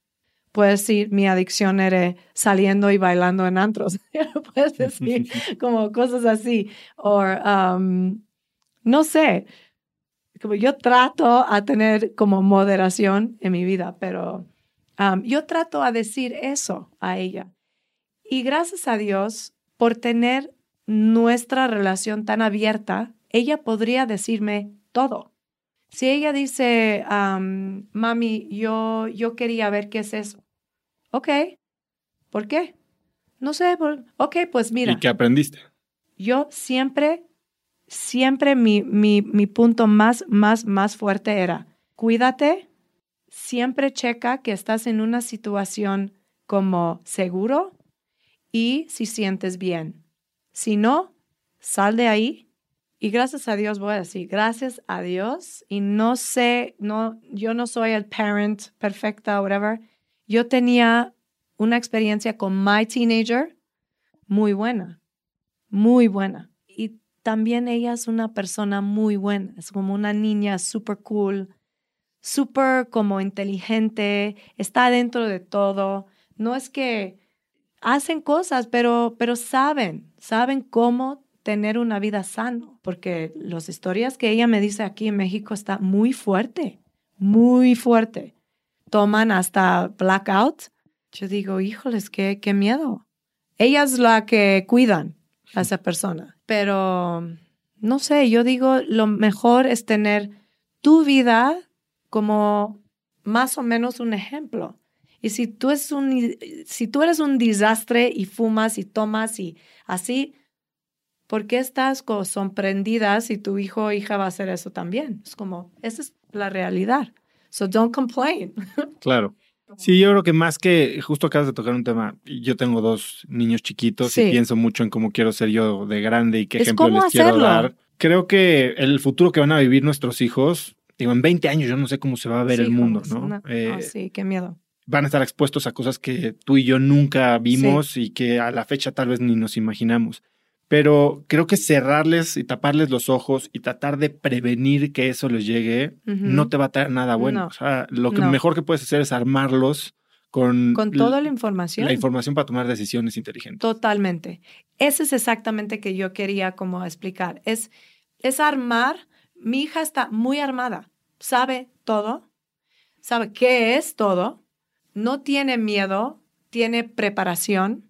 puedes decir, mi adicción era saliendo y bailando en antros. puedes decir como cosas así. O, um, no sé, como yo trato a tener como moderación en mi vida, pero um, yo trato a decir eso a ella. Y gracias a Dios por tener nuestra relación tan abierta, ella podría decirme todo. Si ella dice, um, mami, yo, yo quería ver qué es eso. Ok. ¿Por qué? No sé. ok, pues mira. ¿Y qué aprendiste? Yo siempre, siempre mi, mi, mi punto más, más, más fuerte era, cuídate, siempre checa que estás en una situación como seguro y si sientes bien. Si no, sal de ahí y gracias a Dios voy a decir, gracias a Dios y no sé, no, yo no soy el parent perfecta o whatever, yo tenía una experiencia con My Teenager muy buena, muy buena. Y también ella es una persona muy buena, es como una niña super cool, súper como inteligente, está dentro de todo. No es que hacen cosas, pero, pero saben, saben cómo tener una vida sano, porque las historias que ella me dice aquí en México está muy fuerte, muy fuerte toman hasta blackout, yo digo, híjoles, qué, qué miedo. Ella es la que cuidan a esa persona. Pero, no sé, yo digo, lo mejor es tener tu vida como más o menos un ejemplo. Y si tú, es un, si tú eres un desastre y fumas y tomas y así, ¿por qué estás sorprendida si tu hijo o hija va a hacer eso también? Es como, esa es la realidad. So don't complain. Claro. Sí, yo creo que más que justo acabas de tocar un tema, yo tengo dos niños chiquitos y pienso mucho en cómo quiero ser yo de grande y qué ejemplo les quiero dar. Creo que el futuro que van a vivir nuestros hijos, digo, en 20 años yo no sé cómo se va a ver el mundo, ¿no? Eh, sí, qué miedo. Van a estar expuestos a cosas que tú y yo nunca vimos y que a la fecha tal vez ni nos imaginamos pero creo que cerrarles y taparles los ojos y tratar de prevenir que eso les llegue no te va a traer nada bueno. O sea, lo que mejor que puedes hacer es armarlos con, con toda la información. La información para tomar decisiones inteligentes. Totalmente. Eso es exactamente que yo quería como explicar. Es, es armar. Mi hija está muy armada. Sabe todo. Sabe qué es todo. No tiene miedo. Tiene preparación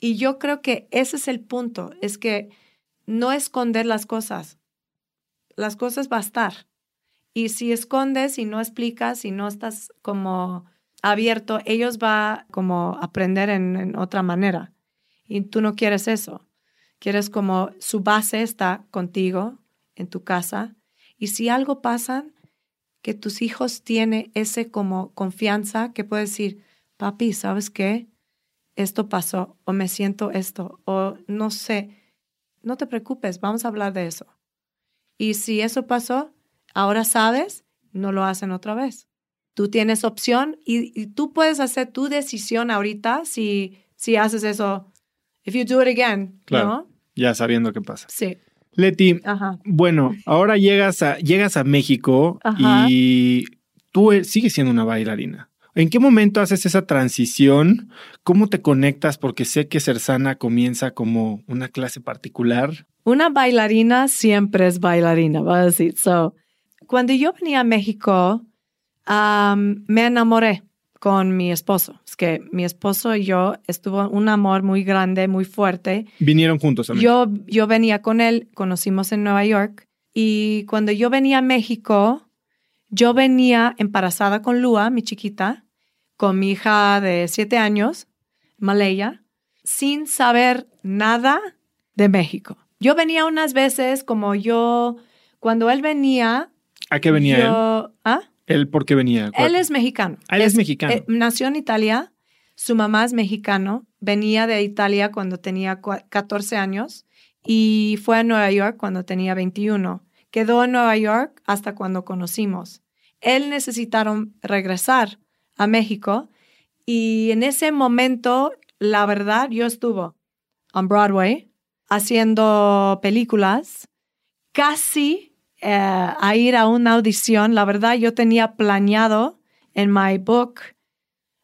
Y yo creo que ese es el punto, es que no esconder las cosas. Las cosas va a estar. Y si escondes y no explicas y no estás como abierto, ellos va como aprender en, otra manera. Y tú no quieres eso. Quieres como su base está contigo en tu casa. Y si algo pasa, que tus hijos tienen ese como confianza que puedes decir, papi, ¿sabes qué? Esto pasó o me siento esto o no sé. No te preocupes, vamos a hablar de eso. Y si eso pasó, ahora sabes, no lo hacen otra vez. Tú tienes opción y, tú puedes hacer tu decisión ahorita si, si haces eso. If you do it again, claro, Ya sabiendo qué pasa. Sí. Leti, bueno, ahora llegas a, llegas a México y tú e, sigues siendo una bailarina. ¿En qué momento haces esa transición? ¿Cómo te conectas? Porque sé que Cersana comienza como una clase particular. Una bailarina siempre es bailarina, va a decir. So, cuando yo venía a México, me enamoré con mi esposo. Es que mi esposo y yo estuvo un amor muy grande, muy fuerte. Vinieron juntos también. Yo, yo venía con él, conocimos en Nueva York. Y cuando yo venía a México, yo venía embarazada con Lua, mi chiquita, con mi hija de siete años, Maleya, sin saber nada de México. Yo venía unas veces como yo, cuando él venía. ¿A qué venía él? ¿ah? ¿Él por qué venía? Él es mexicano. Ah, él es, mexicano. Eh, nació en Italia. Su mamá es mexicano. Venía de Italia cuando tenía 14 años y fue a Nueva York cuando tenía 21. Quedó en Nueva York hasta cuando conocimos. Él necesitaron regresar a México y en ese momento, la verdad, yo estuve en Broadway haciendo películas. Casi eh, a ir a una audición. La verdad, yo tenía planeado en my book,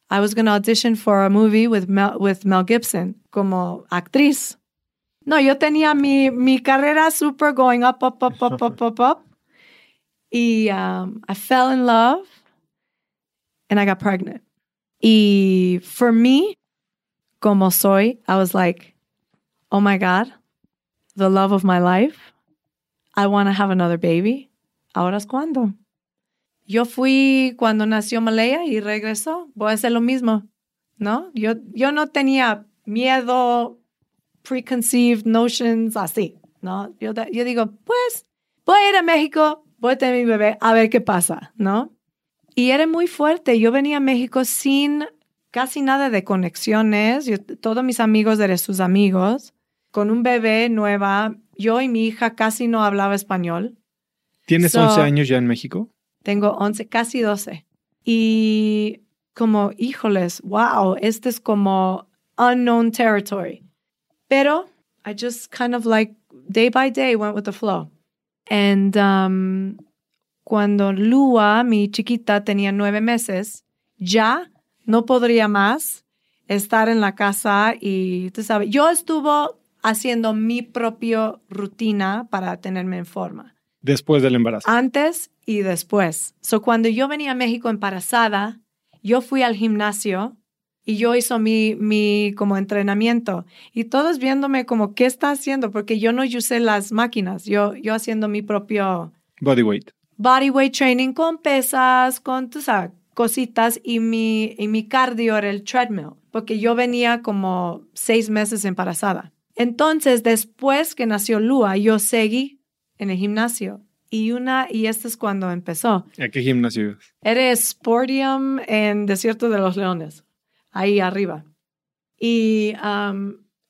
I was going to audition for a movie with Mel, with Mel Gibson como actriz. No, yo tenía mi, mi carrera super going up, up, up, up, up, up, up. Y um, I fell in love and I got pregnant. Y for me, como soy, I was like, oh my God, the love of my life. I want to have another baby. Ahora es cuando. Yo fui cuando nació Malaya y regresó. Voy a hacer lo mismo, ¿no? Yo, yo no tenía miedo, preconceived notions así, ¿no? Yo, yo digo, pues voy a ir a México, voy a tener mi bebé, a ver qué pasa, ¿no? Y era muy fuerte. Yo venía a México sin casi nada de conexiones. todos mis amigos eran sus amigos. Con un bebé nueva, yo y mi hija casi no hablaba español. ¿Tienes 11 años ya en México? Tengo 11, casi 12. Y como, híjoles, wow, este es como unknown territory. Pero I just kind of like day by day went with the flow. And um, cuando Lua, mi chiquita, tenía nueve meses, ya no podría más estar en la casa y tú sabes, yo estuve haciendo mi propia rutina para tenerme en forma. Después del embarazo. Antes y después. So, cuando yo venía a México embarazada, yo fui al gimnasio y yo hice mi, mi como entrenamiento y todos viéndome como, ¿qué está haciendo? Porque yo no usé las máquinas, yo, yo haciendo mi propio... Body weight. Body weight training con pesas, con, tú sabes, cositas y mi, y mi cardio era el treadmill, porque yo venía como seis meses embarazada. Entonces, después que nació Lua, yo seguí en el gimnasio. Y una, y esto es cuando empezó. ¿A qué gimnasio? Era Sportium en Desierto de los Leones, ahí arriba. Y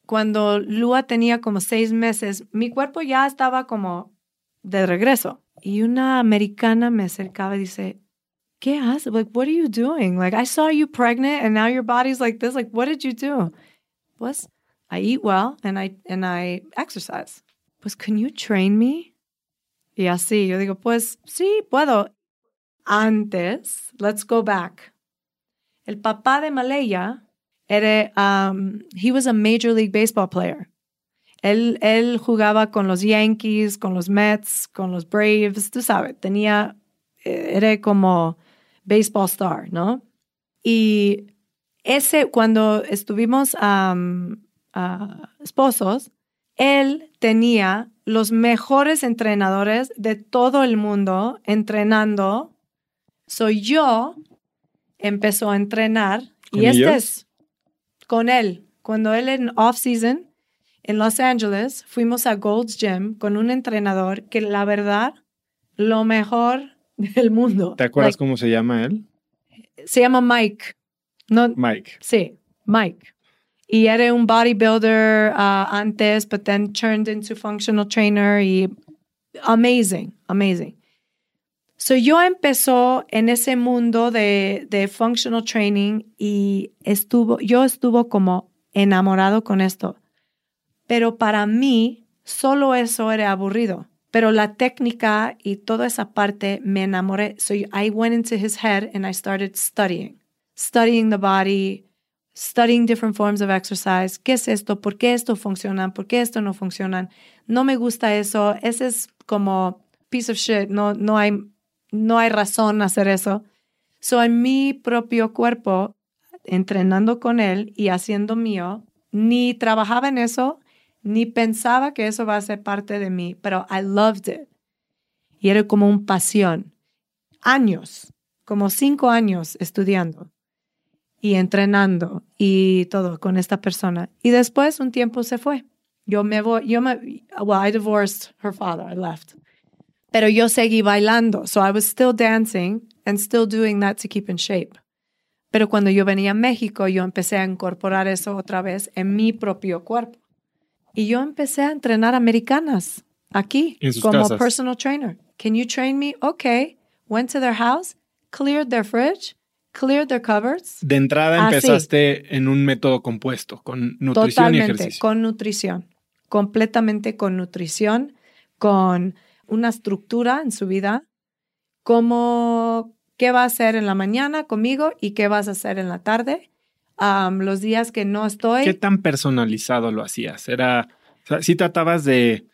cuando Lua tenía como seis meses, mi cuerpo ya estaba como de regreso. Y una americana me acercaba y dice, ¿qué haces? Like, what are you doing? Like, I saw you pregnant and now your body's like this. Like, what did you do? Pues, I eat well and I, and I exercise. Pues, can you train me? Y así, yo digo, pues sí, puedo. Antes, let's go back. El papá de Malaya era, um, he was a Major League Baseball player. Él, él jugaba con los Yankees, con los Mets, con los Braves, tú sabes, tenía, eh, era como baseball star, ¿no? Y ese, cuando estuvimos um, esposos, él tenía los mejores entrenadores de todo el mundo entrenando. Soy yo, empezó a entrenar y este es con él. Cuando él en off-season en Los Ángeles, fuimos a Gold's Gym con un entrenador que la verdad, lo mejor del mundo. ¿Te acuerdas cómo se llama él? Se llama Mike. No, Mike. Sí, Mike. Y era un bodybuilder uh, antes, but then turned into functional trainer y amazing, amazing. So yo empezó en ese mundo de, de functional training y estuvo, yo estuvo como enamorado con esto. Pero para mí, solo eso era aburrido. Pero la técnica y toda esa parte me enamoré. So I went into his head and I started studying. Studying the body, studying different forms of exercise. ¿Qué es esto? ¿Por qué esto funciona? ¿Por qué esto no funciona? No me gusta eso. Ese es como piece of shit. No, no, hay, no hay razón hacer eso. So en mi propio cuerpo, entrenando con él y haciendo mío, ni trabajaba en eso, ni pensaba que eso va a ser parte de mí, pero I loved it. Y era como un pasión. Años, como cinco años estudiando y entrenando y todo con esta persona. Y después un tiempo se fue. Yo me voy, yo me, well, I divorced her father, I left. Pero yo seguí bailando, so I was still dancing and still doing that to keep in shape. Pero cuando yo venía a México, yo empecé a incorporar eso otra vez en mi propio cuerpo. Y yo empecé a entrenar americanas aquí como personal trainer. Can you train me? Okay. Went to their house, cleared their fridge, cleared their cupboards. De entrada empezaste en un método compuesto, con nutrición y ejercicio. con nutrición. Completamente con nutrición, con una estructura en su vida, como qué va a hacer en la mañana conmigo y qué vas a hacer en la tarde los días que no estoy. ¿Qué tan personalizado lo hacías? Era, o sea, si tratabas de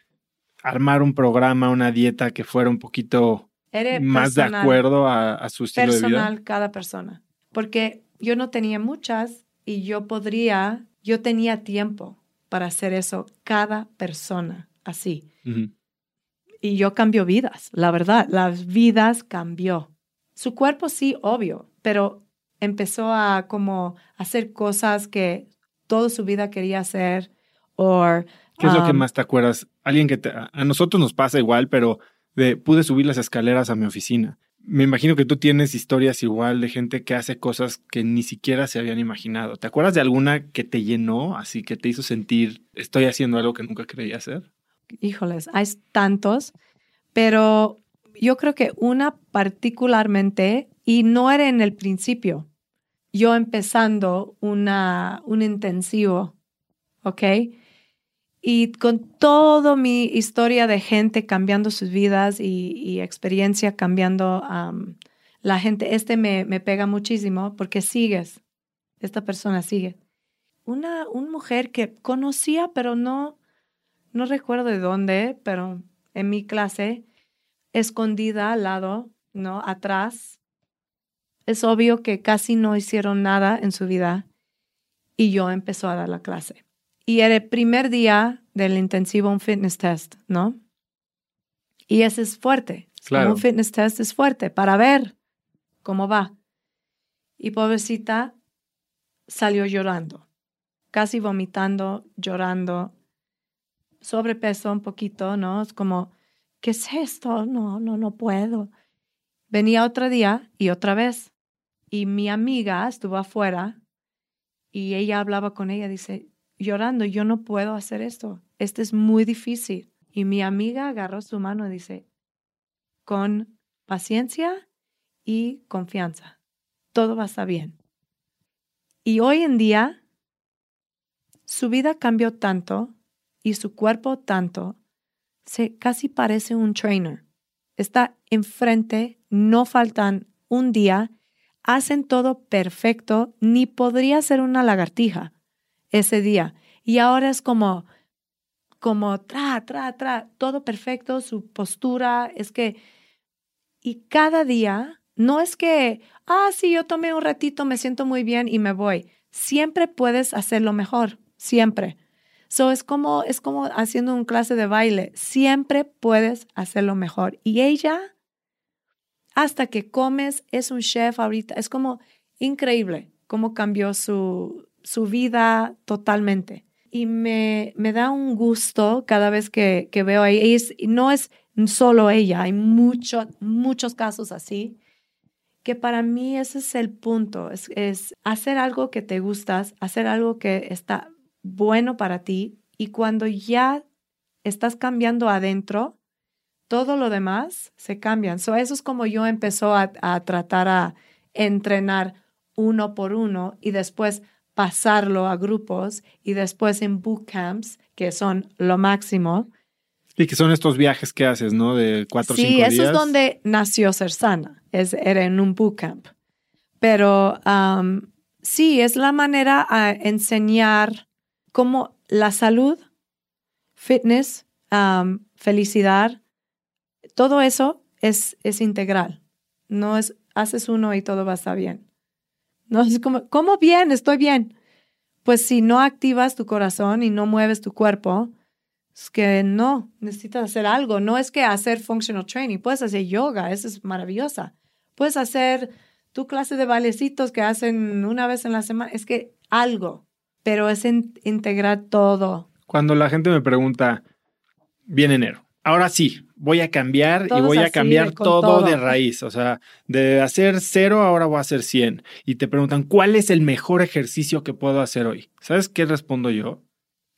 armar un programa, una dieta que fuera un poquito más de acuerdo a, su estilo de vida. Personal cada persona, porque yo no tenía muchas y yo podría, yo tenía tiempo para hacer eso cada persona así. Y yo cambio vidas, la verdad, las vidas cambió. Su cuerpo sí, obvio, pero empezó a como hacer cosas que toda su vida quería hacer o ¿Qué es lo que um, más te acuerdas? Alguien que a nosotros nos pasa igual, pero de pude subir las escaleras a mi oficina. Me imagino que tú tienes historias igual de gente que hace cosas que ni siquiera se habían imaginado. ¿Te acuerdas de alguna que te llenó, así que te hizo sentir estoy haciendo algo que nunca creía hacer? Híjoles, hay tantos, pero yo creo que una particularmente, y no era en el principio, yo empezando una, un intensivo, ¿ok? Y con toda mi historia de gente cambiando sus vidas y, experiencia cambiando la gente, este me, me, pega muchísimo porque sigues, esta persona sigue. Una, una mujer que conocía, pero no, no recuerdo de dónde, pero en mi clase, escondida al lado, ¿no? Atrás, es obvio que casi no hicieron nada en su vida y yo empezó a dar la clase. Y era el primer día del intensivo un fitness test, ¿no? Y ese es fuerte. Claro. Un fitness test es fuerte para ver cómo va. Y pobrecita salió llorando, casi vomitando, llorando, sobrepeso un poquito, ¿no? Es como, ¿qué es esto? No, no, no puedo. Venía otro día y otra vez. Y mi amiga estuvo afuera y ella hablaba con ella, dice, llorando, yo no puedo hacer esto, esto es muy difícil. Y mi amiga agarró su mano y dice, con paciencia y confianza, todo va a estar bien. Y hoy en día, su vida cambió tanto y su cuerpo tanto, se casi parece un trainer. Está enfrente, no faltan un día hacen todo perfecto, ni podría ser una lagartija ese día. Y ahora es como, como, tra, tra, tra, todo perfecto, su postura, es que, y cada día, no es que, ah, sí, yo tomé un ratito, me siento muy bien y me voy. Siempre puedes hacerlo mejor, siempre. So es como, es como haciendo un clase de baile. Siempre puedes hacerlo mejor. Y ella, hasta que comes, es un chef ahorita. Es como increíble cómo cambió su, su vida totalmente. Y me, me da un gusto cada vez que, veo ahí. Y no es solo ella, hay muchos muchos casos así que para mí ese es el punto, es, es, hacer algo que te gustas, hacer algo que está bueno para ti y cuando ya estás cambiando adentro, todo lo demás se cambian. So, eso es como yo empezó a, a tratar a entrenar uno por uno y después pasarlo a grupos y después en bootcamps, que son lo máximo. Y que son estos viajes que haces, ¿no? De cuatro o cinco días. Sí, eso es donde nació Ser Sana, es, era en un bootcamp. Pero sí, es la manera a enseñar cómo la salud, fitness, felicidad, todo eso es, es integral. No es, haces uno y todo va a estar bien. No es como, ¿cómo bien? Estoy bien. Pues si no activas tu corazón y no mueves tu cuerpo, es que no, necesitas hacer algo. No es que hacer functional training, puedes hacer yoga, eso es maravillosa. Puedes hacer tu clase de valecitos que hacen una vez en la semana, es que algo, pero es integrar todo. Cuando la gente me pregunta, viene enero, ahora sí, voy a cambiar y voy a cambiar todo, de raíz. O sea, de hacer cero, ahora voy a hacer 100. Y te preguntan, ¿cuál es el mejor ejercicio que puedo hacer hoy? ¿Sabes qué respondo yo?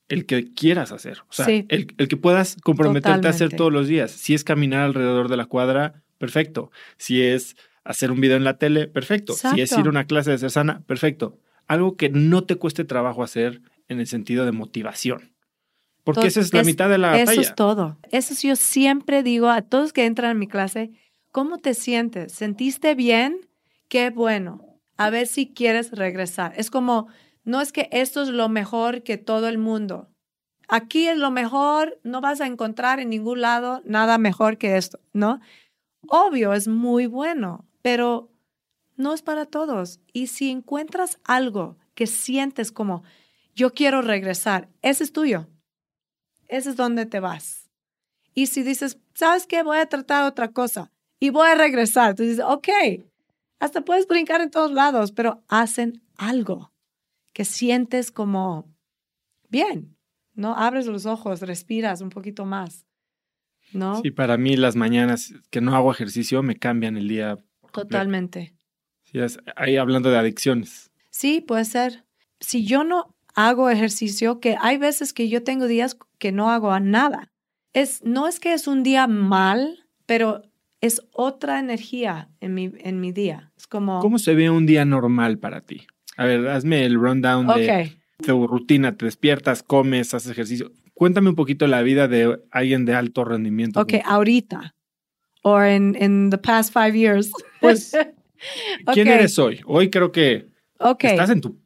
El que quieras hacer. O sea, el, que puedas comprometerte a hacer todos los días. Si es caminar alrededor de la cuadra, perfecto. Si es hacer un video en la tele, perfecto. Si es ir a una clase de ser sana, perfecto. Algo que no te cueste trabajo hacer en el sentido de motivación. Porque esa es la mitad de la Eso es todo. Eso yo siempre digo a todos que entran en mi clase, ¿cómo te sientes? ¿Sentiste bien? Qué bueno. A ver si quieres regresar. Es como, no es que esto es lo mejor que todo el mundo. Aquí es lo mejor, no vas a encontrar en ningún lado nada mejor que esto, ¿no? Obvio, es muy bueno, pero no es para todos. Y si encuentras algo que sientes como, yo quiero regresar, ese es tuyo ese es donde te vas. Y si dices, ¿sabes qué? Voy a tratar otra cosa y voy a regresar. Tú dices, ok, hasta puedes brincar en todos lados, pero hacen algo que sientes como bien, ¿no? Abres los ojos, respiras un poquito más, ¿no? Sí, para mí las mañanas que no hago ejercicio me cambian el día. Totalmente. Sí, ahí hablando de adicciones. Sí, puede ser. Si yo no hago ejercicio, que hay veces que yo tengo días que no hago nada. Es, no es que es un día mal, pero es otra energía en mi, en mi día. Es como... ¿Cómo se ve un día normal para ti? A ver, hazme el rundown de tu rutina. Te despiertas, comes, haces ejercicio. Cuéntame un poquito la vida de alguien de alto rendimiento. Ok, ahorita. O en in the past five years. Pues, ¿quién eres hoy? Hoy creo que estás en tu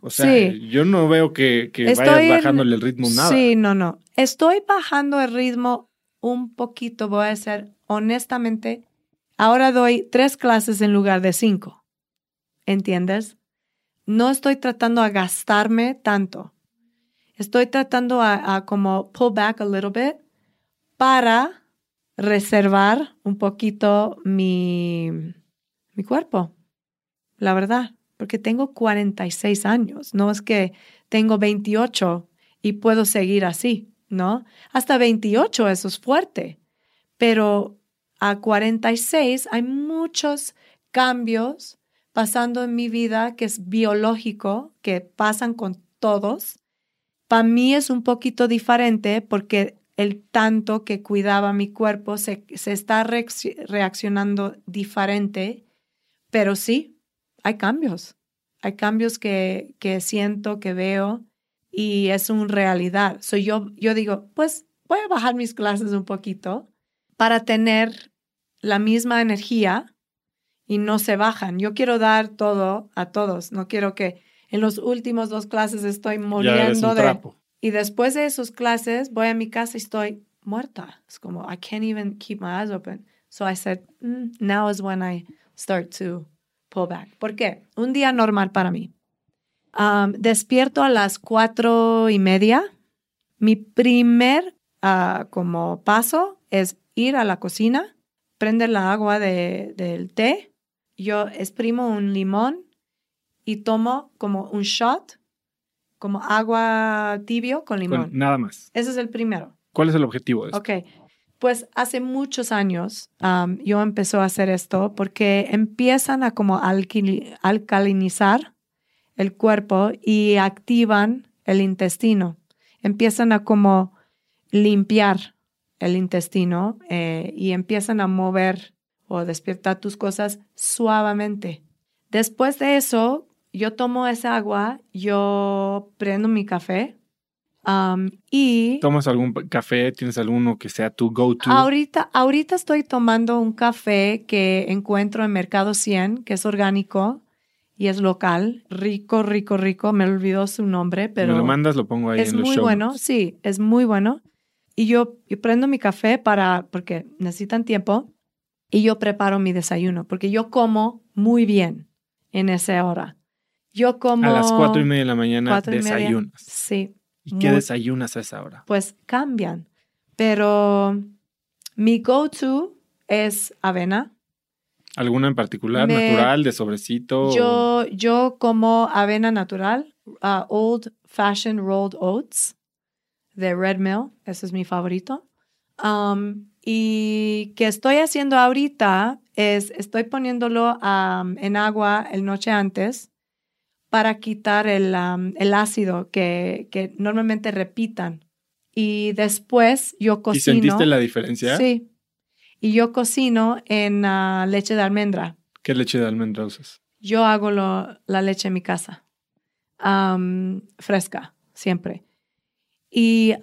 o sea, yo no veo que, que vayas bajándole el ritmo nada. Sí, no, no. Estoy bajando el ritmo un poquito, voy a ser honestamente. Ahora doy tres clases en lugar de cinco. ¿Entiendes? No estoy tratando a gastarme tanto. Estoy tratando a, como pull back a little bit para reservar un poquito mi, mi cuerpo. La verdad porque tengo 46 años, no es que tengo 28 y puedo seguir así, ¿no? Hasta 28 eso es fuerte, pero a 46 hay muchos cambios pasando en mi vida que es biológico, que pasan con todos. Para mí es un poquito diferente porque el tanto que cuidaba mi cuerpo se, se está reaccionando diferente, pero sí, hay cambios. Hay cambios que, que siento, que veo y es una realidad. So yo, yo digo, pues voy a bajar mis clases un poquito para tener la misma energía y no se bajan. Yo quiero dar todo a todos. No quiero que en los últimos dos clases estoy muriendo de... Y después de esas clases voy a mi casa y estoy muerta. Es como, I can't even keep my eyes open. So I said, mm, now is when I start to pullback. ¿Por qué? Un día normal para mí. despierto a las cuatro y media Mi primer ah, como paso es ir a la cocina, prender la agua del té, yo exprimo un limón y tomo como un shot, como agua tibio con limón. nada más. Ese es el primero. ¿Cuál es el objetivo de esto? Ok. Pues hace muchos años yo empecé a hacer esto porque empiezan a como alcalinizar el cuerpo y activan el intestino. Empiezan a como limpiar el intestino eh, y empiezan a mover o despertar tus cosas suavemente. Después de eso, yo tomo esa agua, yo prendo mi café y... ¿Tomas algún café? ¿Tienes alguno que sea tu go-to? Ahorita, ahorita estoy tomando un café que encuentro en Mercado 100, que es orgánico y es local. Rico, rico, rico. Me olvidó su nombre, pero... Me lo mandas, lo pongo ahí en los Es muy bueno, sí, es muy bueno. Y yo, yo prendo mi café para, porque necesitan tiempo, y yo preparo mi desayuno, porque yo como muy bien en esa hora. Yo como... A las cuatro y media de la mañana desayunas. sí. ¿Y qué desayunas a esa hora? Pues cambian, pero mi go-to es avena. ¿Alguna en particular, natural, de sobrecito? Yo, yo como avena natural, uh, Old Fashioned Rolled Oats de Red Mill, ese es mi favorito. Um, y que estoy haciendo ahorita es, estoy poniéndolo um, en agua el noche antes para quitar el, el ácido que, que, normalmente repitan. Y después yo cocino. ¿Y sentiste la diferencia? Sí. Y yo cocino en ah, leche de almendra. ¿Qué leche de almendra usas? Yo hago lo, la leche en mi casa. fresca, siempre. Y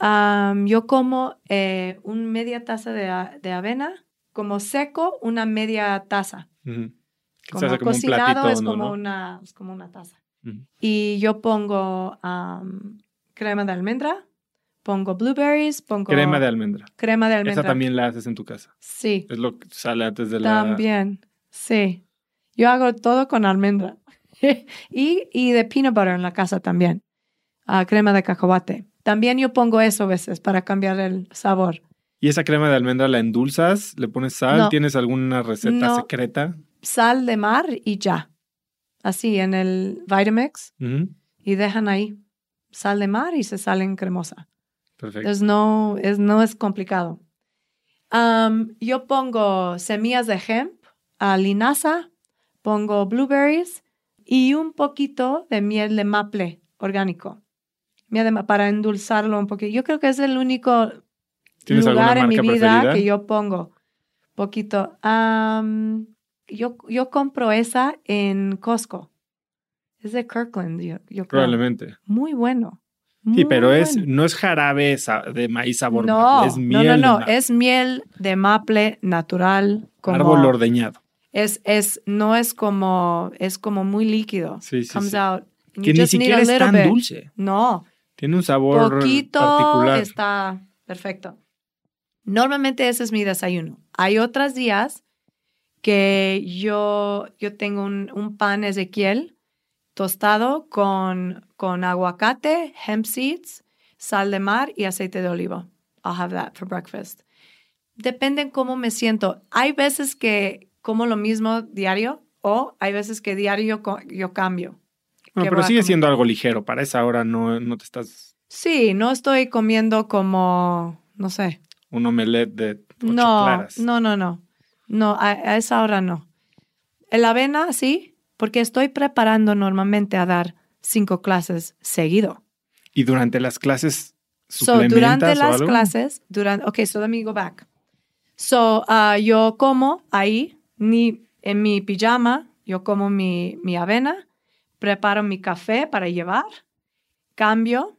yo como eh, una media taza de, de, avena, como seco, una media taza. Como, cocinado es, como una, es como una taza. Y yo pongo crema de almendra, pongo blueberries, pongo... Crema de almendra. Crema de almendra. Esa también la haces en tu casa. Sí. Es lo que sale antes de la... También, sí. Yo hago todo con almendra. y, y de peanut butter en la casa también. Uh, crema de cacahuate. También yo pongo eso a veces para cambiar el sabor. ¿Y esa crema de almendra la endulzas? ¿Le pones sal? ¿Tienes alguna receta secreta? Sal de mar y ya así en el Vitamix y dejan ahí sal de mar y se salen cremosa. Perfecto. Entonces no es, no es complicado. yo pongo semillas de hemp, linaza, pongo blueberries y un poquito de miel de maple orgánico. Miel de, para endulzarlo un poquito. Yo creo que es el único lugar en mi vida que yo pongo poquito yo, yo compro esa en Costco. Es de Kirkland, yo, creo. Probablemente. Muy bueno. sí, pero es, no es jarabe de maíz sabor. No, es miel no, no, no. Es miel de maple natural. Como, Árbol ordeñado. Es, es, no es como, es como muy líquido. Sí, sí. Comes out. Que ni siquiera es tan dulce. No. Tiene un sabor Poquito particular. está perfecto. Normalmente ese es mi desayuno. Hay otros días que yo, yo tengo un, un pan Ezequiel tostado con, con aguacate, hemp seeds, sal de mar y aceite de oliva. I'll have that for breakfast. Depende en cómo me siento. Hay veces que como lo mismo diario o hay veces que diario yo, cambio. pero sigue siendo algo ligero. Para esa hora no, no te estás... Sí, no estoy comiendo como, no sé. Un omelette de ocho no, claras. No, no, no. No, a, esa hora no. El avena, sí, porque estoy preparando normalmente a dar cinco clases seguido. ¿Y durante las clases so, durante las clases, durante, ok, so let me go back. So, uh, yo como ahí, ni en mi pijama, yo como mi, mi avena, preparo mi café para llevar, cambio.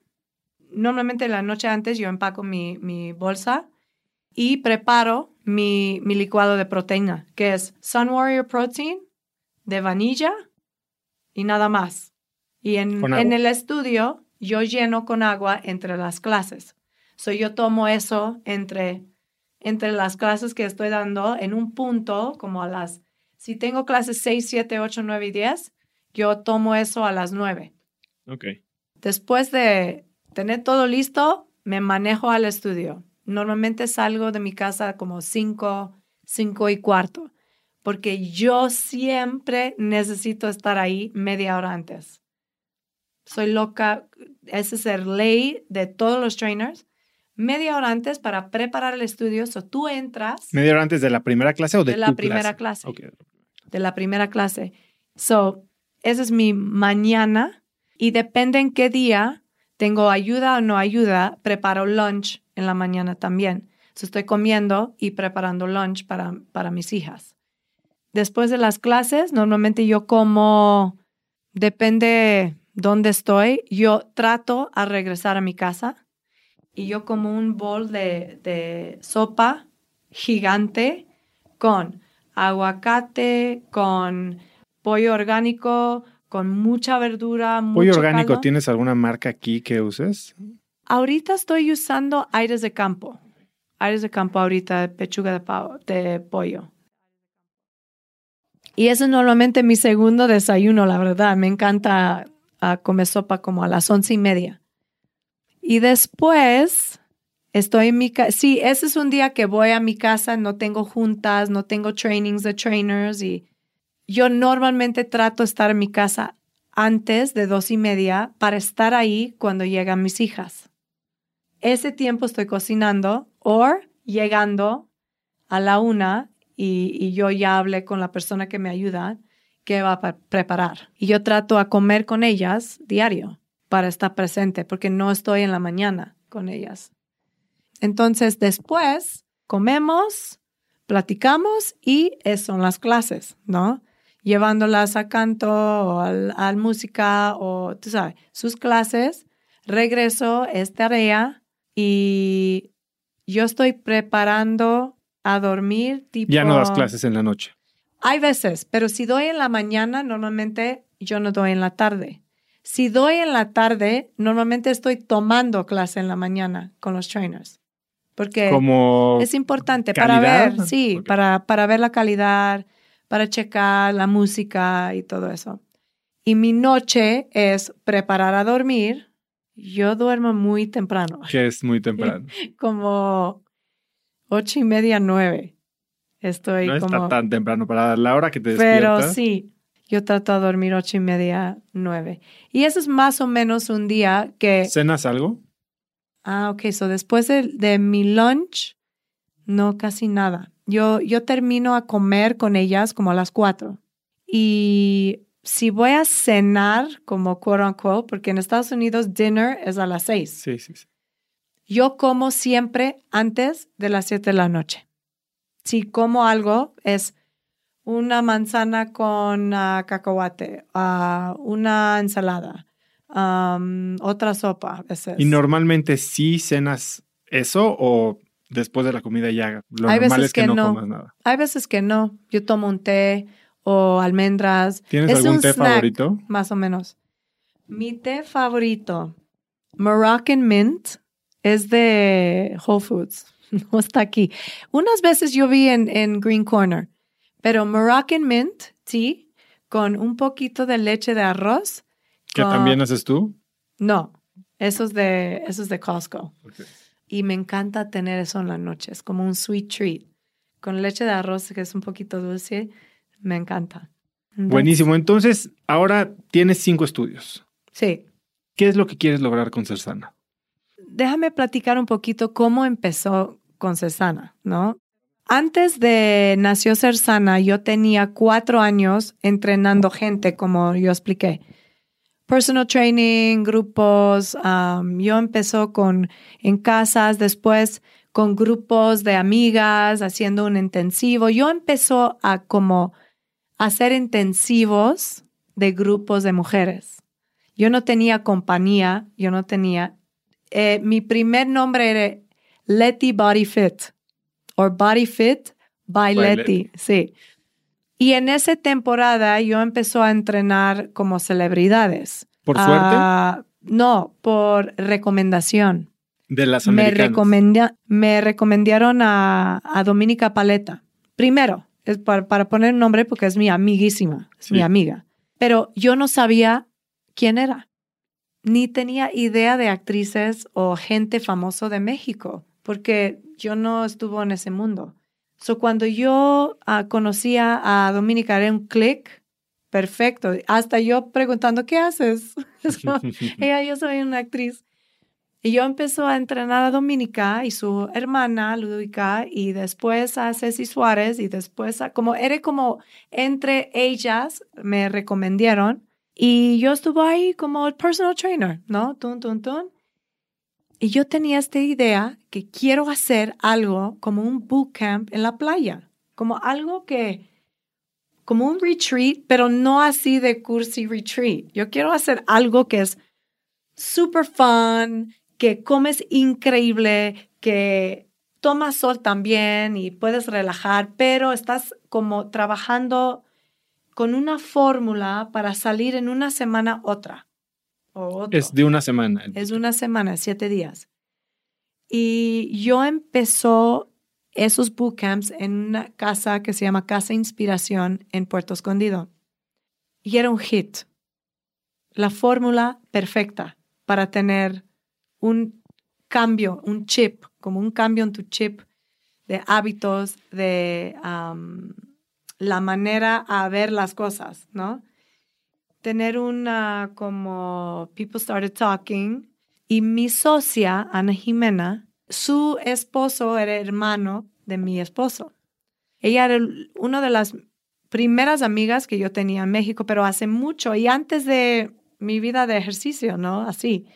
Normalmente la noche antes yo empaco mi, mi bolsa y preparo mi, mi licuado de proteína, que es Sun Warrior Protein de vanilla y nada más. Y en, en el estudio yo lleno con agua entre las clases. So yo tomo eso entre, entre las clases que estoy dando en un punto como a las, si tengo clases 6, 7, 8, 9 y 10, yo tomo eso a las 9. Ok. Después de tener todo listo, me manejo al estudio. Normalmente salgo de mi casa como cinco, cinco y cuarto, porque yo siempre necesito estar ahí media hora antes. Soy loca, ese es el ley de todos los trainers. Media hora antes para preparar el estudio, so tú entras. ¿Media hora antes de la primera clase o de, de la primera clase? De la primera clase. So, esa es mi mañana y depende en qué día tengo ayuda o no ayuda, preparo lunch en la mañana también. So, estoy comiendo y preparando lunch para, para mis hijas. Después de las clases, normalmente yo como, depende dónde estoy, yo trato a regresar a mi casa y yo como un bol de, de sopa gigante con aguacate, con pollo orgánico, con mucha verdura. ¿Pollo orgánico tienes alguna marca aquí que uses? Ahorita estoy usando aires de campo. Aires de campo ahorita, pechuga de, pollo. Y ese es normalmente mi segundo desayuno, la verdad. Me encanta ah, comer sopa como a las once y media. Y después estoy en mi casa. Sí, ese es un día que voy a mi casa, no tengo juntas, no tengo trainings de trainers y yo normalmente trato estar en mi casa antes de dos y media para estar ahí cuando llegan mis hijas. Ese tiempo estoy cocinando o llegando a la una y, yo ya hablé con la persona que me ayuda que va a preparar. Y yo trato a comer con ellas diario para estar presente porque no estoy en la mañana con ellas. Entonces después comemos, platicamos y son las clases, ¿no? llevándolas a canto o al, música o, tú sabes, sus clases. Regreso, es tarea y yo estoy preparando a dormir. Tipo, ya no das clases en la noche. Hay veces, pero si doy en la mañana, normalmente yo no doy en la tarde. Si doy en la tarde, normalmente estoy tomando clase en la mañana con los trainers. Porque es importante para ver, sí, para, para ver la calidad, para checar la música y todo eso. Y mi noche es preparar a dormir. Yo duermo muy temprano. ¿Qué es muy temprano? como ocho y media, nueve. Estoy no como... está tan temprano para la hora que te despiertas. Pero sí, yo trato de dormir ocho y media, nueve. Y eso es más o menos un día que... ¿Cenas algo? Ah, ok. So después de, de mi lunch, no, casi nada. Yo, yo termino a comer con ellas como a las cuatro. Y si voy a cenar, como quote unquote, porque en Estados Unidos dinner es a las seis. Sí, sí, sí. Yo como siempre antes de las siete de la noche. Si como algo es una manzana con uh, cacahuate, uh, una ensalada, um, otra sopa. Veces. ¿Y normalmente sí cenas eso o después de la comida ya. Lo Hay normal es que, no, comas nada. Hay veces que no. Yo tomo un té o almendras. ¿Tienes algún té favorito? Más o menos. Mi té favorito, Moroccan Mint, es de Whole Foods. No está aquí. Unas veces yo vi en, en Green Corner, pero Moroccan Mint tea con un poquito de leche de arroz. ¿Que también haces tú? No, eso es de, eso es de Costco. Y me encanta tener eso en la noche. Es como un sweet treat. Con leche de arroz, que es un poquito dulce, me encanta. Buenísimo. Entonces, ahora tienes cinco estudios. Sí. ¿Qué es lo que quieres lograr con Cersana? Déjame platicar un poquito cómo empezó con Cersana, ¿no? Antes de nació Cersana, yo tenía cuatro años entrenando gente, como yo expliqué personal training, grupos. yo empezó con en casas, después con grupos de amigas, haciendo un intensivo. Yo empezó a como hacer intensivos de grupos de mujeres. Yo no tenía compañía, yo no tenía. Eh, mi primer nombre era Letty Body Fit o Body Fit by, Letty. Sí. Y en esa temporada yo empezó a entrenar como celebridades. ¿Por suerte? Ah, no, por recomendación. De las americanas. Me, recomendaron a, a Dominica Paleta. Primero, es para, para, poner un nombre porque es mi amiguísima, es mi amiga. Pero yo no sabía quién era. ni tenía idea de actrices o gente famoso de México, porque yo no estuve en ese mundo. So, cuando yo uh, conocía a Dominica, era un clic perfecto. Hasta yo preguntando, ¿qué haces? ella, yo soy una actriz. Y yo empezó a entrenar a Dominica y su hermana Ludovica y después a Ceci Suárez y después a, como era como entre ellas me recomendaron y yo estuve ahí como el personal trainer, ¿no? Tun, tun, tun. Y yo tenía esta idea que quiero hacer algo como un bootcamp en la playa, como algo que, como un retreat, pero no así de cursi retreat. Yo quiero hacer algo que es super fun, que comes increíble, que tomas sol también y puedes relajar, pero estás como trabajando con una fórmula para salir en una semana otra. Es de una semana. Es una semana, siete días. Y yo empezó esos bootcamps en una casa que se llama Casa Inspiración en Puerto Escondido. Y era un hit. La fórmula perfecta para tener un cambio, un chip, como un cambio en tu chip de hábitos, de la manera a ver las cosas, ¿no? tener una como People Started Talking y mi socia, Ana Jimena, su esposo era hermano de mi esposo. Ella era una de las primeras amigas que yo tenía en México, pero hace mucho y antes de mi vida de ejercicio, ¿no? Así.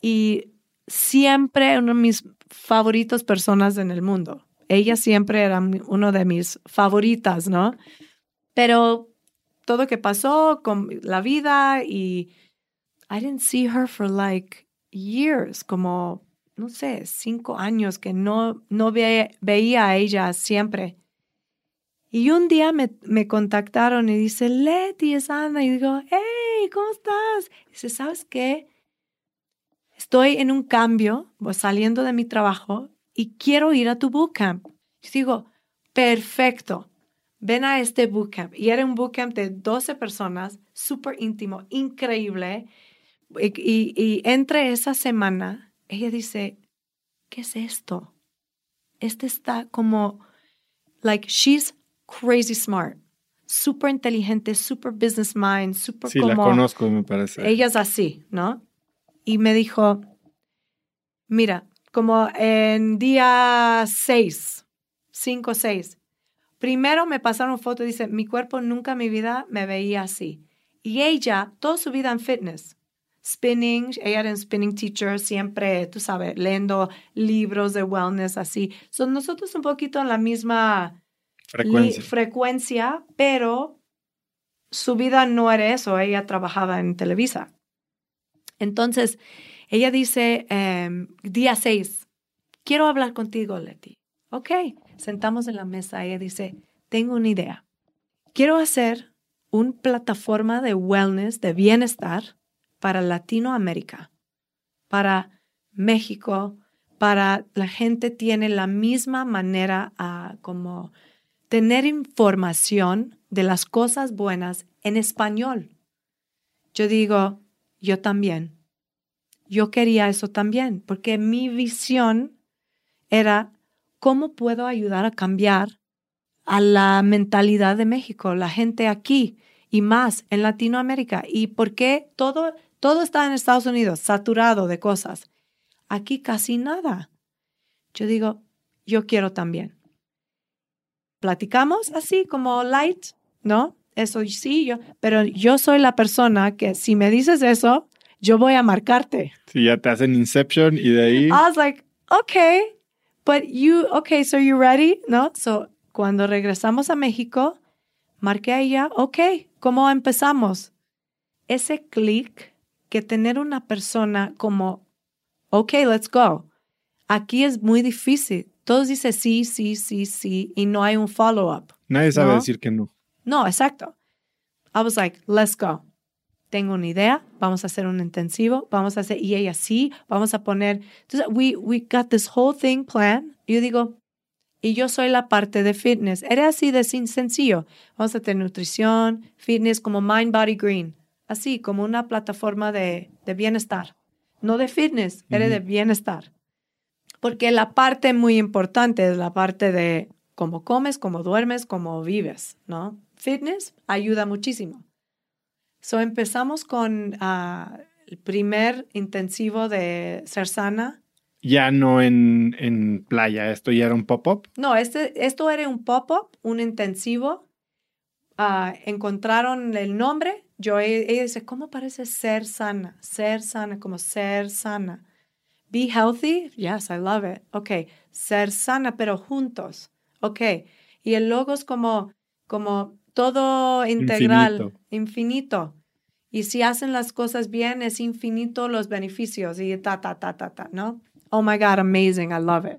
Y siempre una de mis favoritos personas en el mundo. Ella siempre era una de mis favoritas, ¿no? Pero todo que pasó con la vida y I didn't see her for like years, como, no sé, cinco años que no, no veía a ella siempre. Y un día me, me, contactaron y dice, Leti, es Ana. Y digo, hey, ¿cómo estás? Y dice, ¿sabes qué? Estoy en un cambio, voy saliendo de mi trabajo y quiero ir a tu bootcamp. Y digo, perfecto ven a este bootcamp. Y era un bootcamp de 12 personas, súper íntimo, increíble. Y, y, entre esa semana, ella dice, ¿qué es esto? Este está como, like, she's crazy smart, súper inteligente, súper business mind, súper Sí, la conozco, me parece. Ella es así, ¿no? Y me dijo, mira, como en día 6, 5, 6, Primero me pasaron fotos, dice, mi cuerpo nunca en mi vida me veía así. Y ella, toda su vida en fitness, spinning, ella era un spinning teacher, siempre, tú sabes, leyendo libros de wellness así. Son nosotros un poquito en la misma frecuencia. frecuencia, pero su vida no era eso, ella trabajaba en Televisa. Entonces, ella dice, em, día 6, quiero hablar contigo, Leti. Ok, sentamos en la mesa ella dice, tengo una idea. Quiero hacer una plataforma de wellness, de bienestar para Latinoamérica, para México, para la gente tiene la misma manera a como tener información de las cosas buenas en español. Yo digo, yo también. Yo quería eso también, porque mi visión era ¿cómo puedo ayudar a cambiar a la mentalidad de México, la gente aquí y más en Latinoamérica? ¿Y por qué todo, todo está en Estados Unidos, saturado de cosas? Aquí casi nada. Yo digo, yo quiero también. Platicamos así como light, ¿no? Eso sí, yo, pero yo soy la persona que si me dices eso, yo voy a marcarte. Si ya te hacen Inception y de ahí. I was like, okay, But you, okay, so you ready? ¿No? So, cuando regresamos a México, marqué a ella, ok, ¿cómo empezamos? Ese clic que tener una persona como, ok, let's go. Aquí es muy difícil. Todos dicen sí, sí, sí, sí, y no hay un follow-up. Nadie sabe decir que no. No, exacto. I was like, let's go tengo una idea, vamos a hacer un intensivo, vamos a hacer, y ella sí, vamos a poner, entonces, we, we got this whole thing plan. yo digo, y yo soy la parte de fitness. Era así de sencillo. Vamos a tener nutrición, fitness como mind, body, green. así como una plataforma de, de bienestar. No de fitness, era de bienestar. Porque la parte muy importante es la parte de cómo comes, cómo duermes, cómo vives, ¿no? Fitness ayuda muchísimo. So empezamos con ah, el primer intensivo de ser sana. Ya no en, en playa, esto ya era un pop-up. No, este, esto era un pop-up, un intensivo. Ah, encontraron el nombre. Yo, ella dice, ¿cómo parece ser sana? Ser sana, como ser sana. Be healthy, yes, I love it. Ok, ser sana, pero juntos. Ok, y el logo es como, como todo integral, infinito. Y si hacen las cosas bien, es infinito los beneficios y ta, ta, ta, ta, ta, ¿no? Oh my God, amazing, I love it.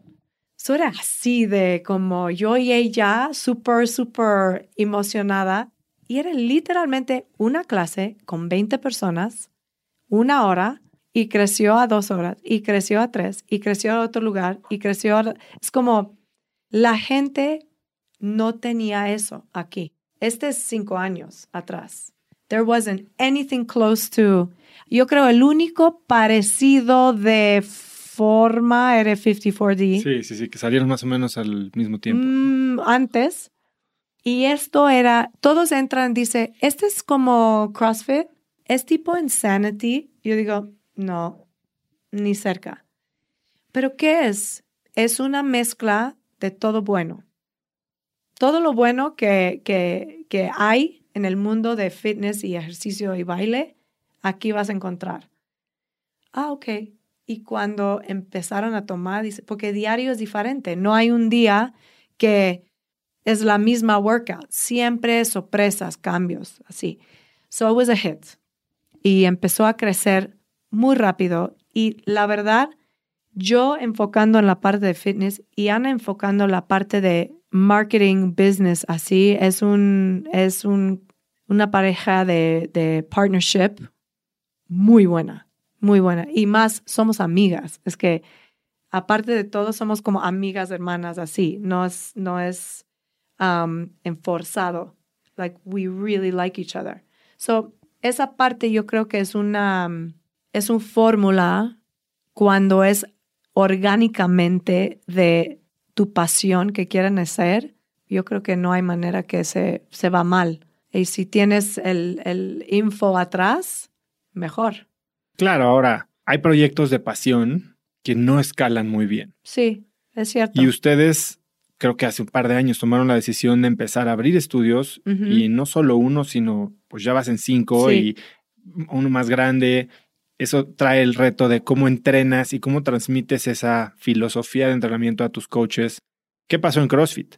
Eso era así de como yo y ella, súper, súper emocionada. Y era literalmente una clase con 20 personas, una hora, y creció a dos horas, y creció a tres, y creció a otro lugar, y creció a... Es como la gente no tenía eso aquí. Este es cinco años atrás. There wasn't anything close to... Yo creo el único parecido de forma era 54D. Sí, sí, sí, que salieron más o menos al mismo tiempo. Mm, antes. Y esto era, todos entran, dice, este es como CrossFit, es tipo Insanity. Yo digo, no, ni cerca. Pero ¿qué es? Es una mezcla de todo bueno. Todo lo bueno que, que, hay en el mundo de fitness y ejercicio y baile, aquí vas a encontrar. Ah, ok. Y cuando empezaron a tomar, dice, porque diario es diferente. No hay un día que es la misma workout. Siempre sorpresas, cambios, así. So it was a hit. Y empezó a crecer muy rápido y la verdad, yo enfocando en la parte de fitness y Ana enfocando en la parte de marketing, business, así, es, un, es un, una pareja de, de partnership muy buena, muy buena. Y más, somos amigas. Es que aparte de todo, somos como amigas, hermanas, así. No es, no es um, enforzado. Like, we really like each other. So, esa parte yo creo que es una, es un fórmula cuando es orgánicamente de tu pasión que quieren hacer, yo creo que no hay manera que se, se va mal. Y si tienes el, el info atrás, mejor. Claro, ahora hay proyectos de pasión que no escalan muy bien. Sí, es cierto. Y ustedes, creo que hace un par de años tomaron la decisión de empezar a abrir estudios y no solo uno, sino pues ya vas en cinco y uno más grande eso trae el reto de cómo entrenas y cómo transmites esa filosofía de entrenamiento a tus coaches. ¿Qué pasó en CrossFit?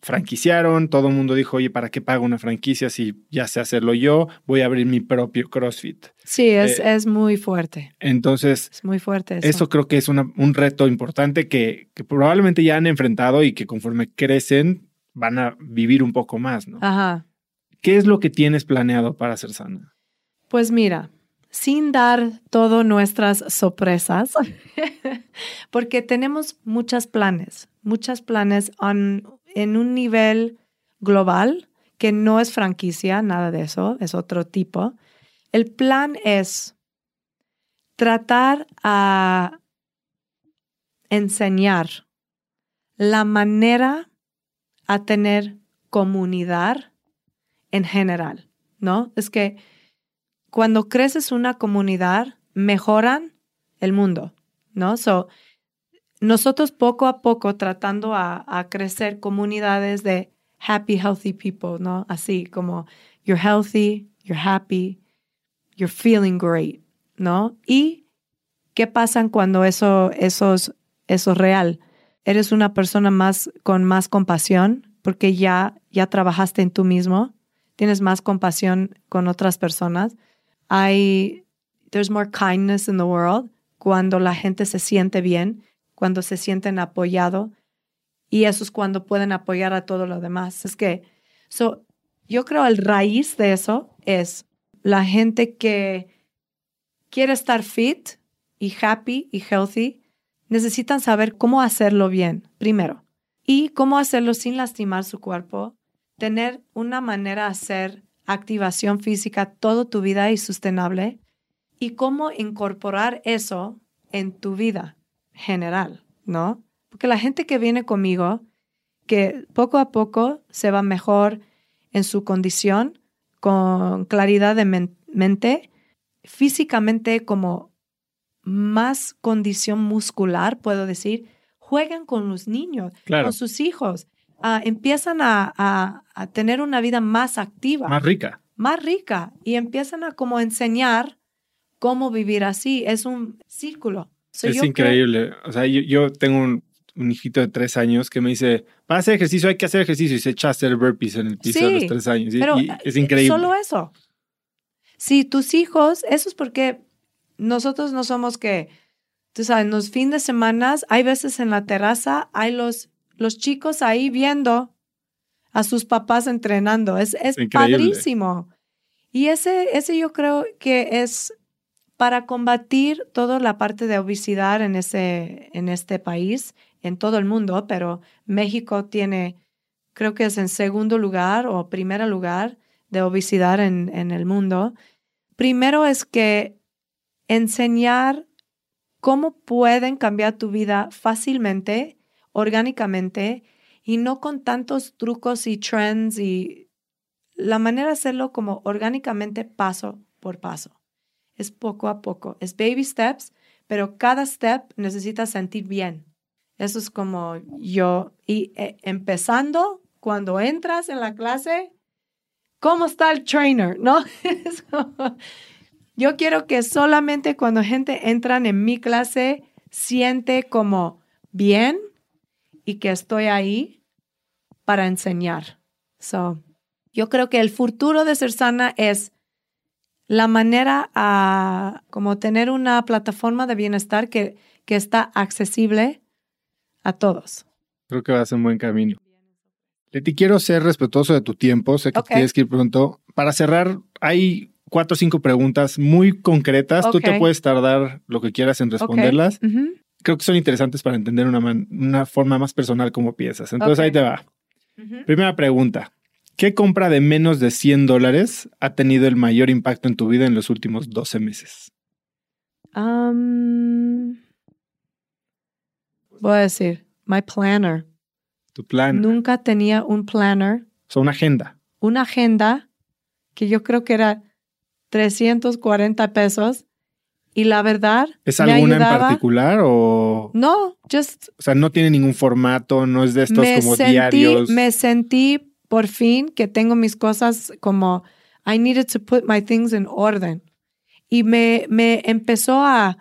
Franquiciaron, todo el mundo dijo, oye, ¿para qué pago una franquicia si ya sé hacerlo yo? Voy a abrir mi propio CrossFit. Sí, es, eh, es muy fuerte. Entonces, es muy fuerte. Eso, creo que es un reto importante que, que probablemente ya han enfrentado y que conforme crecen van a vivir un poco más, ¿no? Ajá. ¿Qué es lo que tienes planeado para ser sana? Pues mira, sin dar todas nuestras sorpresas, porque tenemos muchos planes, muchos planes en un nivel global que no es franquicia, nada de eso, es otro tipo. El plan es tratar a enseñar la manera a tener comunidad en general, ¿no? Es que cuando creces una comunidad, mejoran el mundo, ¿no? So, nosotros poco a poco tratando a, a, crecer comunidades de happy, healthy people, ¿no? Así como you're healthy, you're happy, you're feeling great, ¿no? Y qué pasa cuando eso, eso, es, eso es real. Eres una persona más con más compasión porque ya, ya trabajaste en tú mismo, tienes más compasión con otras personas hay, there's more kindness in the world cuando la gente se siente bien, cuando se sienten apoyado y eso es cuando pueden apoyar a todo lo demás. Es que, so, yo creo el raíz de eso es la gente que quiere estar fit y happy y healthy, necesitan saber cómo hacerlo bien, primero, y cómo hacerlo sin lastimar su cuerpo, tener una manera de hacer activación física toda tu vida y sostenible y cómo incorporar eso en tu vida general, ¿no? Porque la gente que viene conmigo, que poco a poco se va mejor en su condición, con claridad de mente, físicamente como más condición muscular, puedo decir, juegan con los niños, con sus hijos, ah, empiezan a, tener una vida más activa. Más rica. Más rica. Y empiezan a como enseñar cómo vivir así. Es un círculo. es increíble. O sea, yo, tengo un, hijito de tres años que me dice, para hacer ejercicio hay que hacer ejercicio y se echa a hacer burpees en el piso de los tres años. pero es increíble. Solo eso. Si tus hijos, eso es porque nosotros no somos que, tú sabes, en los fines de semana, hay veces en la terraza, hay los, los chicos ahí viendo a sus papás entrenando. Es, es padrísimo. Y ese, ese yo creo que es para combatir toda la parte de obesidad en, ese, en este país, en todo el mundo, pero México tiene, creo que es en segundo lugar o primer lugar de obesidad en, en el mundo. Primero es que enseñar cómo pueden cambiar tu vida fácilmente, orgánicamente y no con tantos trucos y trends y la manera de hacerlo como orgánicamente paso por paso. Es poco a poco, es baby steps, pero cada step necesita sentir bien. Eso es como yo, y eh, empezando cuando entras en la clase, ¿cómo está el trainer? ¿No? Yo quiero que solamente cuando gente entra en mi clase siente como bien y que estoy ahí para enseñar. So, yo creo que el futuro de ser sana es la manera a como tener una plataforma de bienestar que, que está accesible a todos. Creo que vas en buen camino. Leti, quiero ser respetuoso de tu tiempo. Sé que tienes que ir pronto. Para cerrar, hay cuatro o cinco preguntas muy concretas. Tú te puedes tardar lo que quieras en responderlas. Creo que son interesantes para entender una, una forma más personal cómo piensas. Entonces ahí te va. Primera pregunta. ¿Qué compra de menos de 100 dólares ha tenido el mayor impacto en tu vida en los últimos 12 meses? voy a decir, my planner. Tu plan. Nunca tenía un planner. O sea, una agenda. Una agenda que yo creo que era 340 pesos. Y la verdad. ¿Es alguna en particular o.? No, just. O sea, no tiene ningún formato, no es de estos como diarios. Me sentí por fin que tengo mis cosas como. I needed to put my things in orden. Y me, me empezó a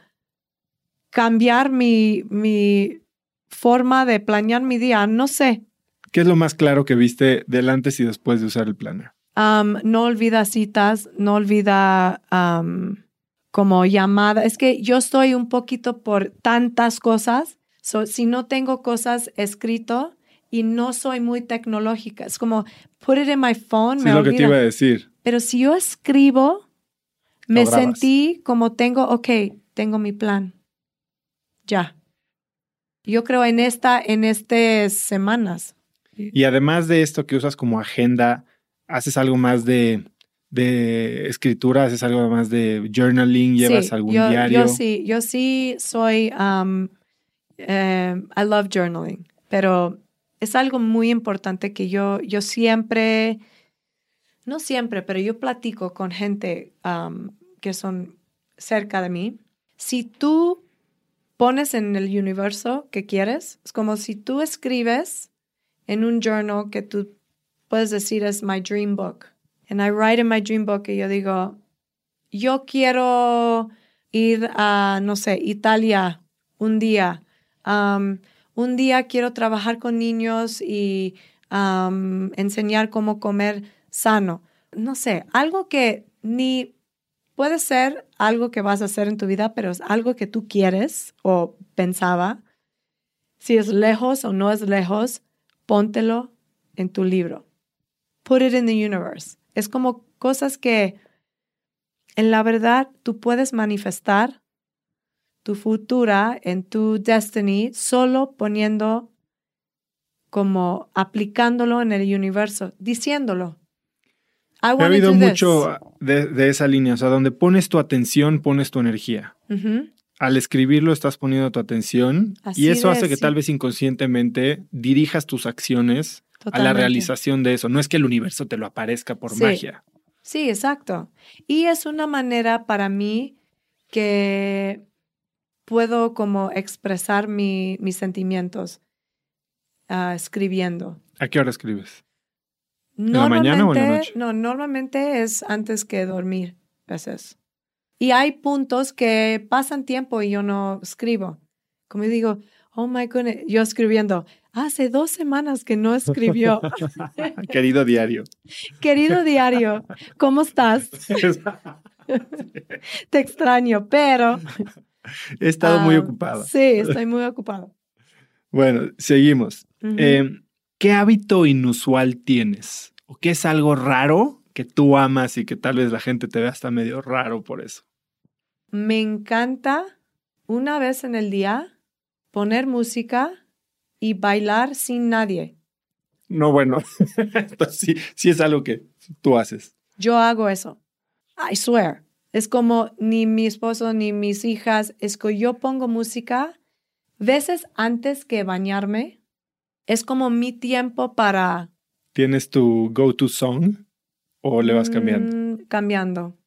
cambiar mi, mi forma de planear mi día. No sé. ¿Qué es lo más claro que viste del antes y después de usar el planner? no olvida citas, no olvida como llamada. Es que yo estoy un poquito por tantas cosas. si no tengo cosas escrito y no soy muy tecnológica, es como put it in my phone. Sí, me lo que te iba a decir. Pero si yo escribo, me sentí como tengo, ok, tengo mi plan. Ya. Yo creo en esta, en estas semanas. Y además de esto que usas como agenda, haces algo más de, de escritura, haces algo más de journaling, llevas algún diario. Yo sí, yo sí soy, um, eh, I love journaling, pero es algo muy importante que yo, yo siempre, no siempre, pero yo platico con gente um, que son cerca de mí. Si tú pones en el universo que quieres, es como si tú escribes en un journal que tú puedes decir es my dream book. And I write in my dream book y yo digo, yo quiero ir a, no sé, Italia un día. Um, un día quiero trabajar con niños y um, enseñar cómo comer sano. No sé, algo que ni puede ser algo que vas a hacer en tu vida, pero es algo que tú quieres o pensaba. Si es lejos o no es lejos, póntelo en tu libro put it in the universe. Es como cosas que en la verdad tú puedes manifestar tu futura en tu destiny solo poniendo como aplicándolo en el universo, diciéndolo. ha habido mucho de, esa línea, o sea, donde pones tu atención, pones tu energía. Al escribirlo estás poniendo tu atención y eso hace que tal vez inconscientemente dirijas tus acciones a la realización de eso. No es que el universo te lo aparezca por magia. Sí, exacto. Y es una manera para mí que puedo como expresar mis sentimientos ah, escribiendo. ¿A qué hora escribes? ¿En la mañana o en la noche? No, normalmente es antes que dormir, veces. Y hay puntos que pasan tiempo y yo no escribo. Como digo, oh my goodness, yo escribiendo, hace dos semanas que no escribió. Querido diario. Querido diario, ¿cómo estás? Te extraño, pero... He estado muy ah, ocupado. Sí, estoy muy ocupado. Bueno, seguimos. ¿qué hábito inusual tienes? ¿O qué es algo raro que tú amas y que tal vez la gente te vea hasta medio raro por eso? Me encanta una vez en el día poner música y bailar sin nadie. No, bueno, sí, sí es algo que tú haces. Yo hago eso. I swear. Es como ni mi esposo ni mis hijas, es que yo pongo música veces antes que bañarme es como mi tiempo para... ¿Tienes tu go-to song o le vas cambiando? Mm, cambiando.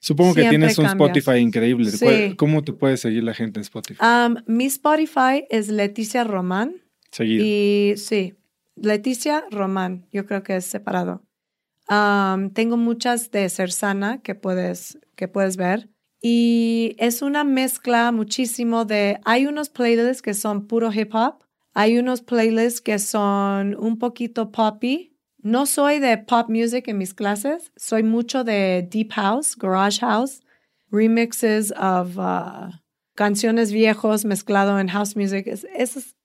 Supongo que tienes un Spotify increíble. ¿Cómo te puede seguir la gente en Spotify? mi Spotify es Leticia Román. Seguido. Y sí, Leticia Román, yo creo que es separado. tengo muchas de Cersana que puedes, que puedes ver. Y es una mezcla muchísimo de... Hay unos playlists que son puro hip hop hay unos playlists que son un poquito poppy. No soy de pop music en mis clases, soy mucho de deep house, garage house, remixes of uh, canciones viejos mezclado en house music. Es, es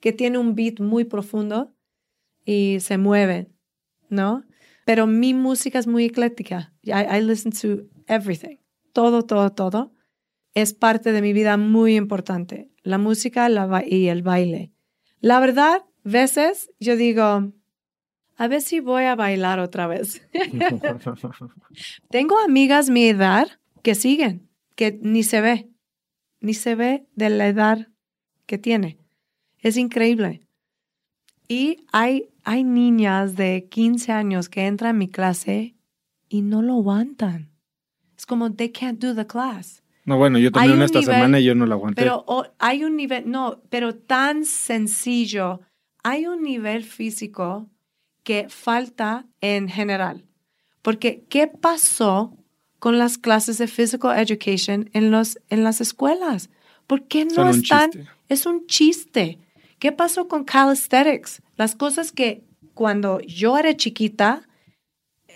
que tiene un beat muy profundo y se mueve, ¿no? Pero mi música es muy ecléctica. I, I listen to everything. Todo, todo, todo. Es parte de mi vida muy importante. La música y el baile. La verdad, veces yo digo, a ver si voy a bailar otra vez. Tengo amigas mi edad que siguen, que ni se ve, ni se ve de la edad que tiene. Es increíble. Y hay, hay niñas de 15 años que entran a mi clase y no lo aguantan. Es como, they can't do the class. No, bueno, yo también esta semana y yo no la aguanté. Pero hay un nivel, no, pero tan sencillo. Hay un nivel físico que falta en general. Porque, ¿qué pasó con las clases de physical education en, los, en las escuelas? ¿Por qué no están? Es un chiste. ¿Qué pasó con calisthenics? Las cosas que cuando yo era chiquita,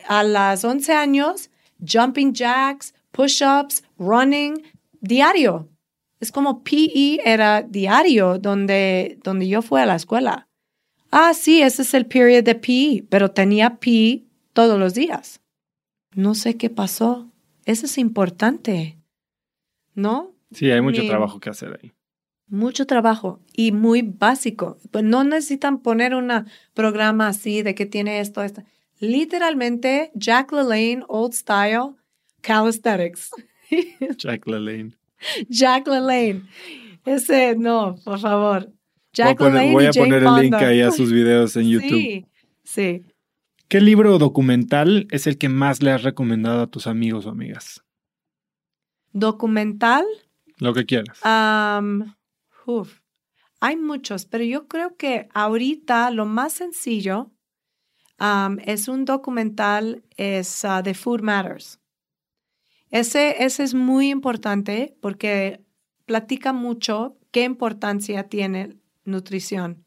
a las 11 años, jumping jacks, push-ups, running, diario. Es como PE era diario donde, donde yo fui a la escuela. Ah, sí, ese es el period de PE, pero tenía PE todos los días. No sé qué pasó. Eso es importante, ¿no? Sí, hay mucho trabajo que hacer ahí. Mucho trabajo y muy básico. Pues no necesitan poner un programa así de que tiene esto, esto. Literalmente, Jack LaLanne, Old Style, Calisthenics. Jack LaLanne. Jack LaLanne. Ese, no, por favor. Jack voy a poner, voy a poner el link ahí a sus videos en YouTube. Sí, sí. ¿Qué libro documental es el que más le has recomendado a tus amigos o amigas? ¿Documental? Lo que quieras. Hay muchos, pero yo creo que ahorita lo más sencillo es un documental, es uh, The Food Matters. Ese, ese es muy importante porque platica mucho qué importancia tiene nutrición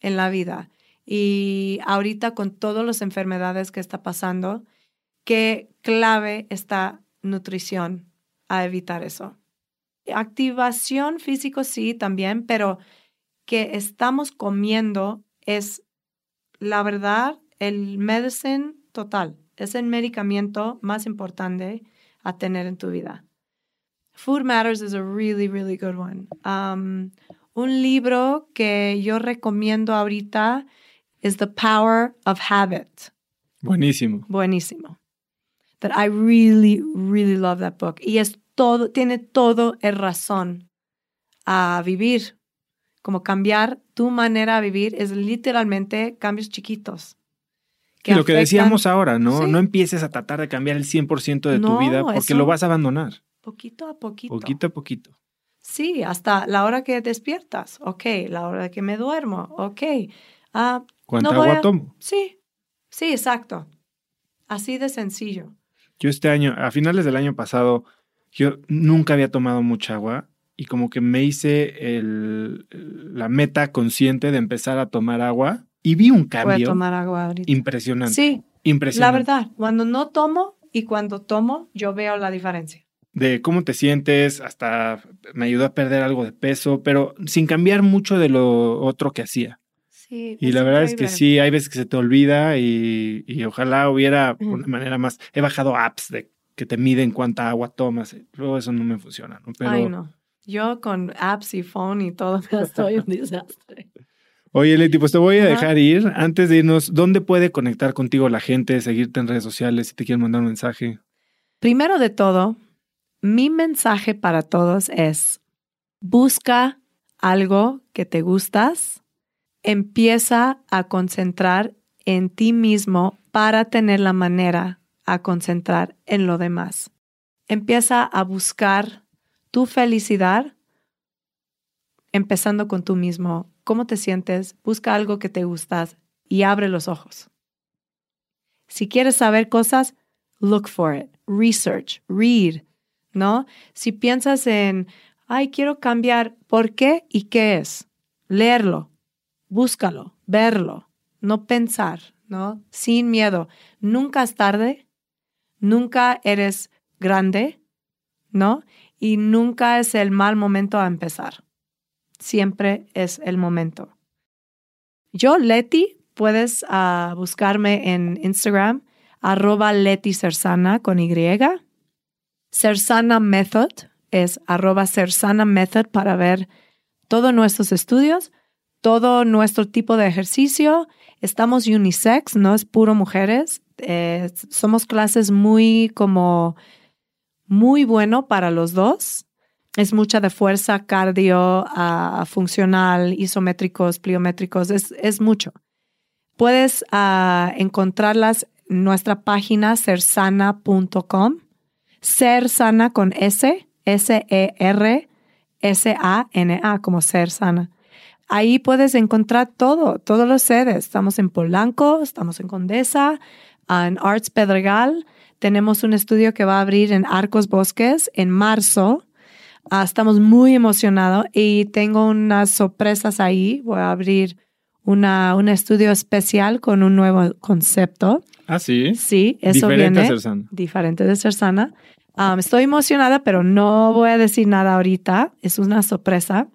en la vida. Y ahorita con todas las enfermedades que está pasando, qué clave está nutrición a evitar eso. Activación físico sí también, pero que estamos comiendo es la verdad el medicine total. Es el medicamento más importante a tener en tu vida. Food Matters is a really, really good one. Um, un libro que yo recomiendo ahorita es The Power of Habit. Buenísimo. Buenísimo. That I really, really love that book. Y es todo, tiene todo el razón a vivir. Como cambiar tu manera de vivir es literalmente cambios chiquitos. Y lo que decíamos ahora, ¿no? No empieces a tratar de cambiar el 100% de tu vida porque lo vas a abandonar. Poquito a poquito. Poquito a poquito. Sí, hasta la hora que despiertas, ok, la hora que me duermo, ok. Uh, ¿Cuánta agua tomo? Sí, sí, exacto. Así de sencillo. Yo este año, a finales del año pasado, yo nunca había tomado mucha agua y como que me hice el, la meta consciente de empezar a tomar agua y vi un cambio tomar agua impresionante. Sí, impresionante. La verdad, cuando no tomo y cuando tomo, yo veo la diferencia. De cómo te sientes, hasta me ayudó a perder algo de peso, pero sin cambiar mucho de lo otro que hacía. Sí, y la verdad es que sí, hay veces que se te olvida y, y ojalá hubiera una manera más. He bajado apps de que te miden cuánta agua tomas. Luego eso no me funciona, ¿no? Pero... Ay, no. Yo con apps y phone y todo estoy un desastre. Oye, Leti, pues te voy a dejar ir. Antes de irnos, ¿dónde puede conectar contigo la gente, seguirte en redes sociales si te quieren mandar un mensaje? Primero de todo, mi mensaje para todos es, busca algo que te gustas, empieza a concentrar en ti mismo para tener la manera a concentrar en lo demás. Empieza a buscar tu felicidad empezando con tú mismo. ¿Cómo te sientes? Busca algo que te gustas y abre los ojos. Si quieres saber cosas, look for it, research, read, ¿no? Si piensas en, ay, quiero cambiar, ¿por qué y qué es? Leerlo, búscalo, verlo, no pensar, ¿no? Sin miedo. Nunca es tarde, nunca eres grande, ¿no? Y nunca es el mal momento a empezar siempre es el momento. Yo, Leti, puedes ah, buscarme en Instagram, arroba Leti Cersana con Y. Cersana Method es arroba Cersana Method para ver todos nuestros estudios, todo nuestro tipo de ejercicio. Estamos unisex, no es puro mujeres. Eh, somos clases muy como muy bueno para los dos es mucha de fuerza, cardio, uh, funcional, isométricos, pliométricos, es, es mucho. Puedes uh, encontrarlas en nuestra página sersana.com, ser sana con S, S-E-R, S-A-N-A, como ser sana. Ahí puedes encontrar todo, todos los sedes. Estamos en Polanco, estamos en Condesa, en Arts Pedregal. Tenemos un estudio que va a abrir en Arcos Bosques en marzo Ah, estamos muy emocionados y tengo unas sorpresas ahí. Voy a abrir una, un estudio especial con un nuevo concepto. Ah, sí. Sí, eso diferente viene. De ser sana. Diferente de ser sana. estoy emocionada, pero no voy a decir nada ahorita. Es una sorpresa.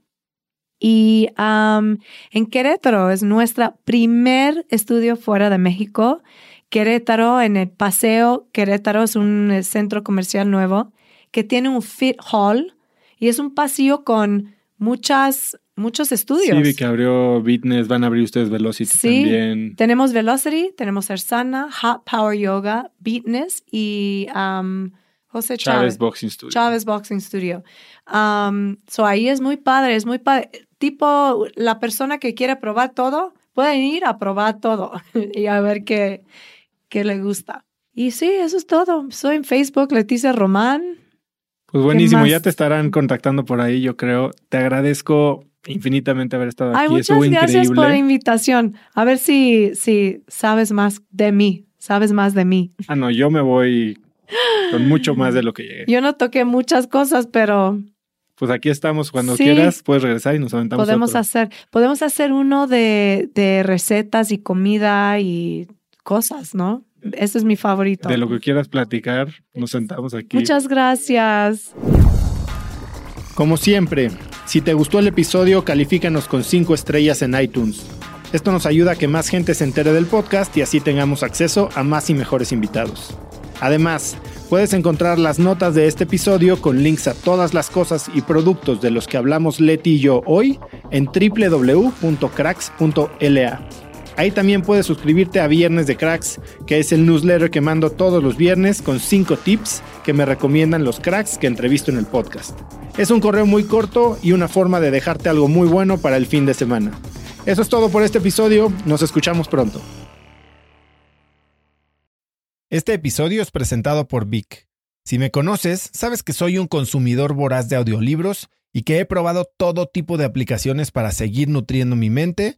Y en Querétaro es nuestro primer estudio fuera de México. Querétaro, en el Paseo Querétaro, es un centro comercial nuevo que tiene un fit hall y es un pasillo con muchas, muchos estudios. Sí, vi que abrió Fitness, van a abrir ustedes Velocity sí, también. Tenemos Velocity, tenemos Ersana, Hot Power Yoga, Beatness y um, José Chávez. Chávez Boxing Studio. Chávez Boxing Studio. Um, so ahí es muy padre, es muy padre. Tipo, la persona que quiere probar todo, pueden ir a probar todo y a ver qué, qué le gusta. Y sí, eso es todo. Soy en Facebook, Leticia Román. Pues buenísimo, ya te estarán contactando por ahí, yo creo. Te agradezco infinitamente haber estado aquí. muchas gracias por la invitación. A ver si, si sabes más de mí, sabes más de mí. Ah, no, yo me voy con mucho más de lo que llegué. Yo no toqué muchas cosas, pero... Pues aquí estamos, cuando quieras puedes regresar y nos aventamos Podemos hacer, podemos hacer uno de, de recetas y comida y cosas, ¿no? Ese es mi favorito. De lo que quieras platicar, nos sentamos aquí. Muchas gracias. Como siempre, si te gustó el episodio, califícanos con 5 estrellas en iTunes. Esto nos ayuda a que más gente se entere del podcast y así tengamos acceso a más y mejores invitados. Además, puedes encontrar las notas de este episodio con links a todas las cosas y productos de los que hablamos Leti y yo hoy en www.cracks.la. Ahí también puedes suscribirte a Viernes de Cracks, que es el newsletter que mando todos los viernes con 5 tips que me recomiendan los cracks que entrevisto en el podcast. Es un correo muy corto y una forma de dejarte algo muy bueno para el fin de semana. Eso es todo por este episodio, nos escuchamos pronto. Este episodio es presentado por Vic. Si me conoces, sabes que soy un consumidor voraz de audiolibros y que he probado todo tipo de aplicaciones para seguir nutriendo mi mente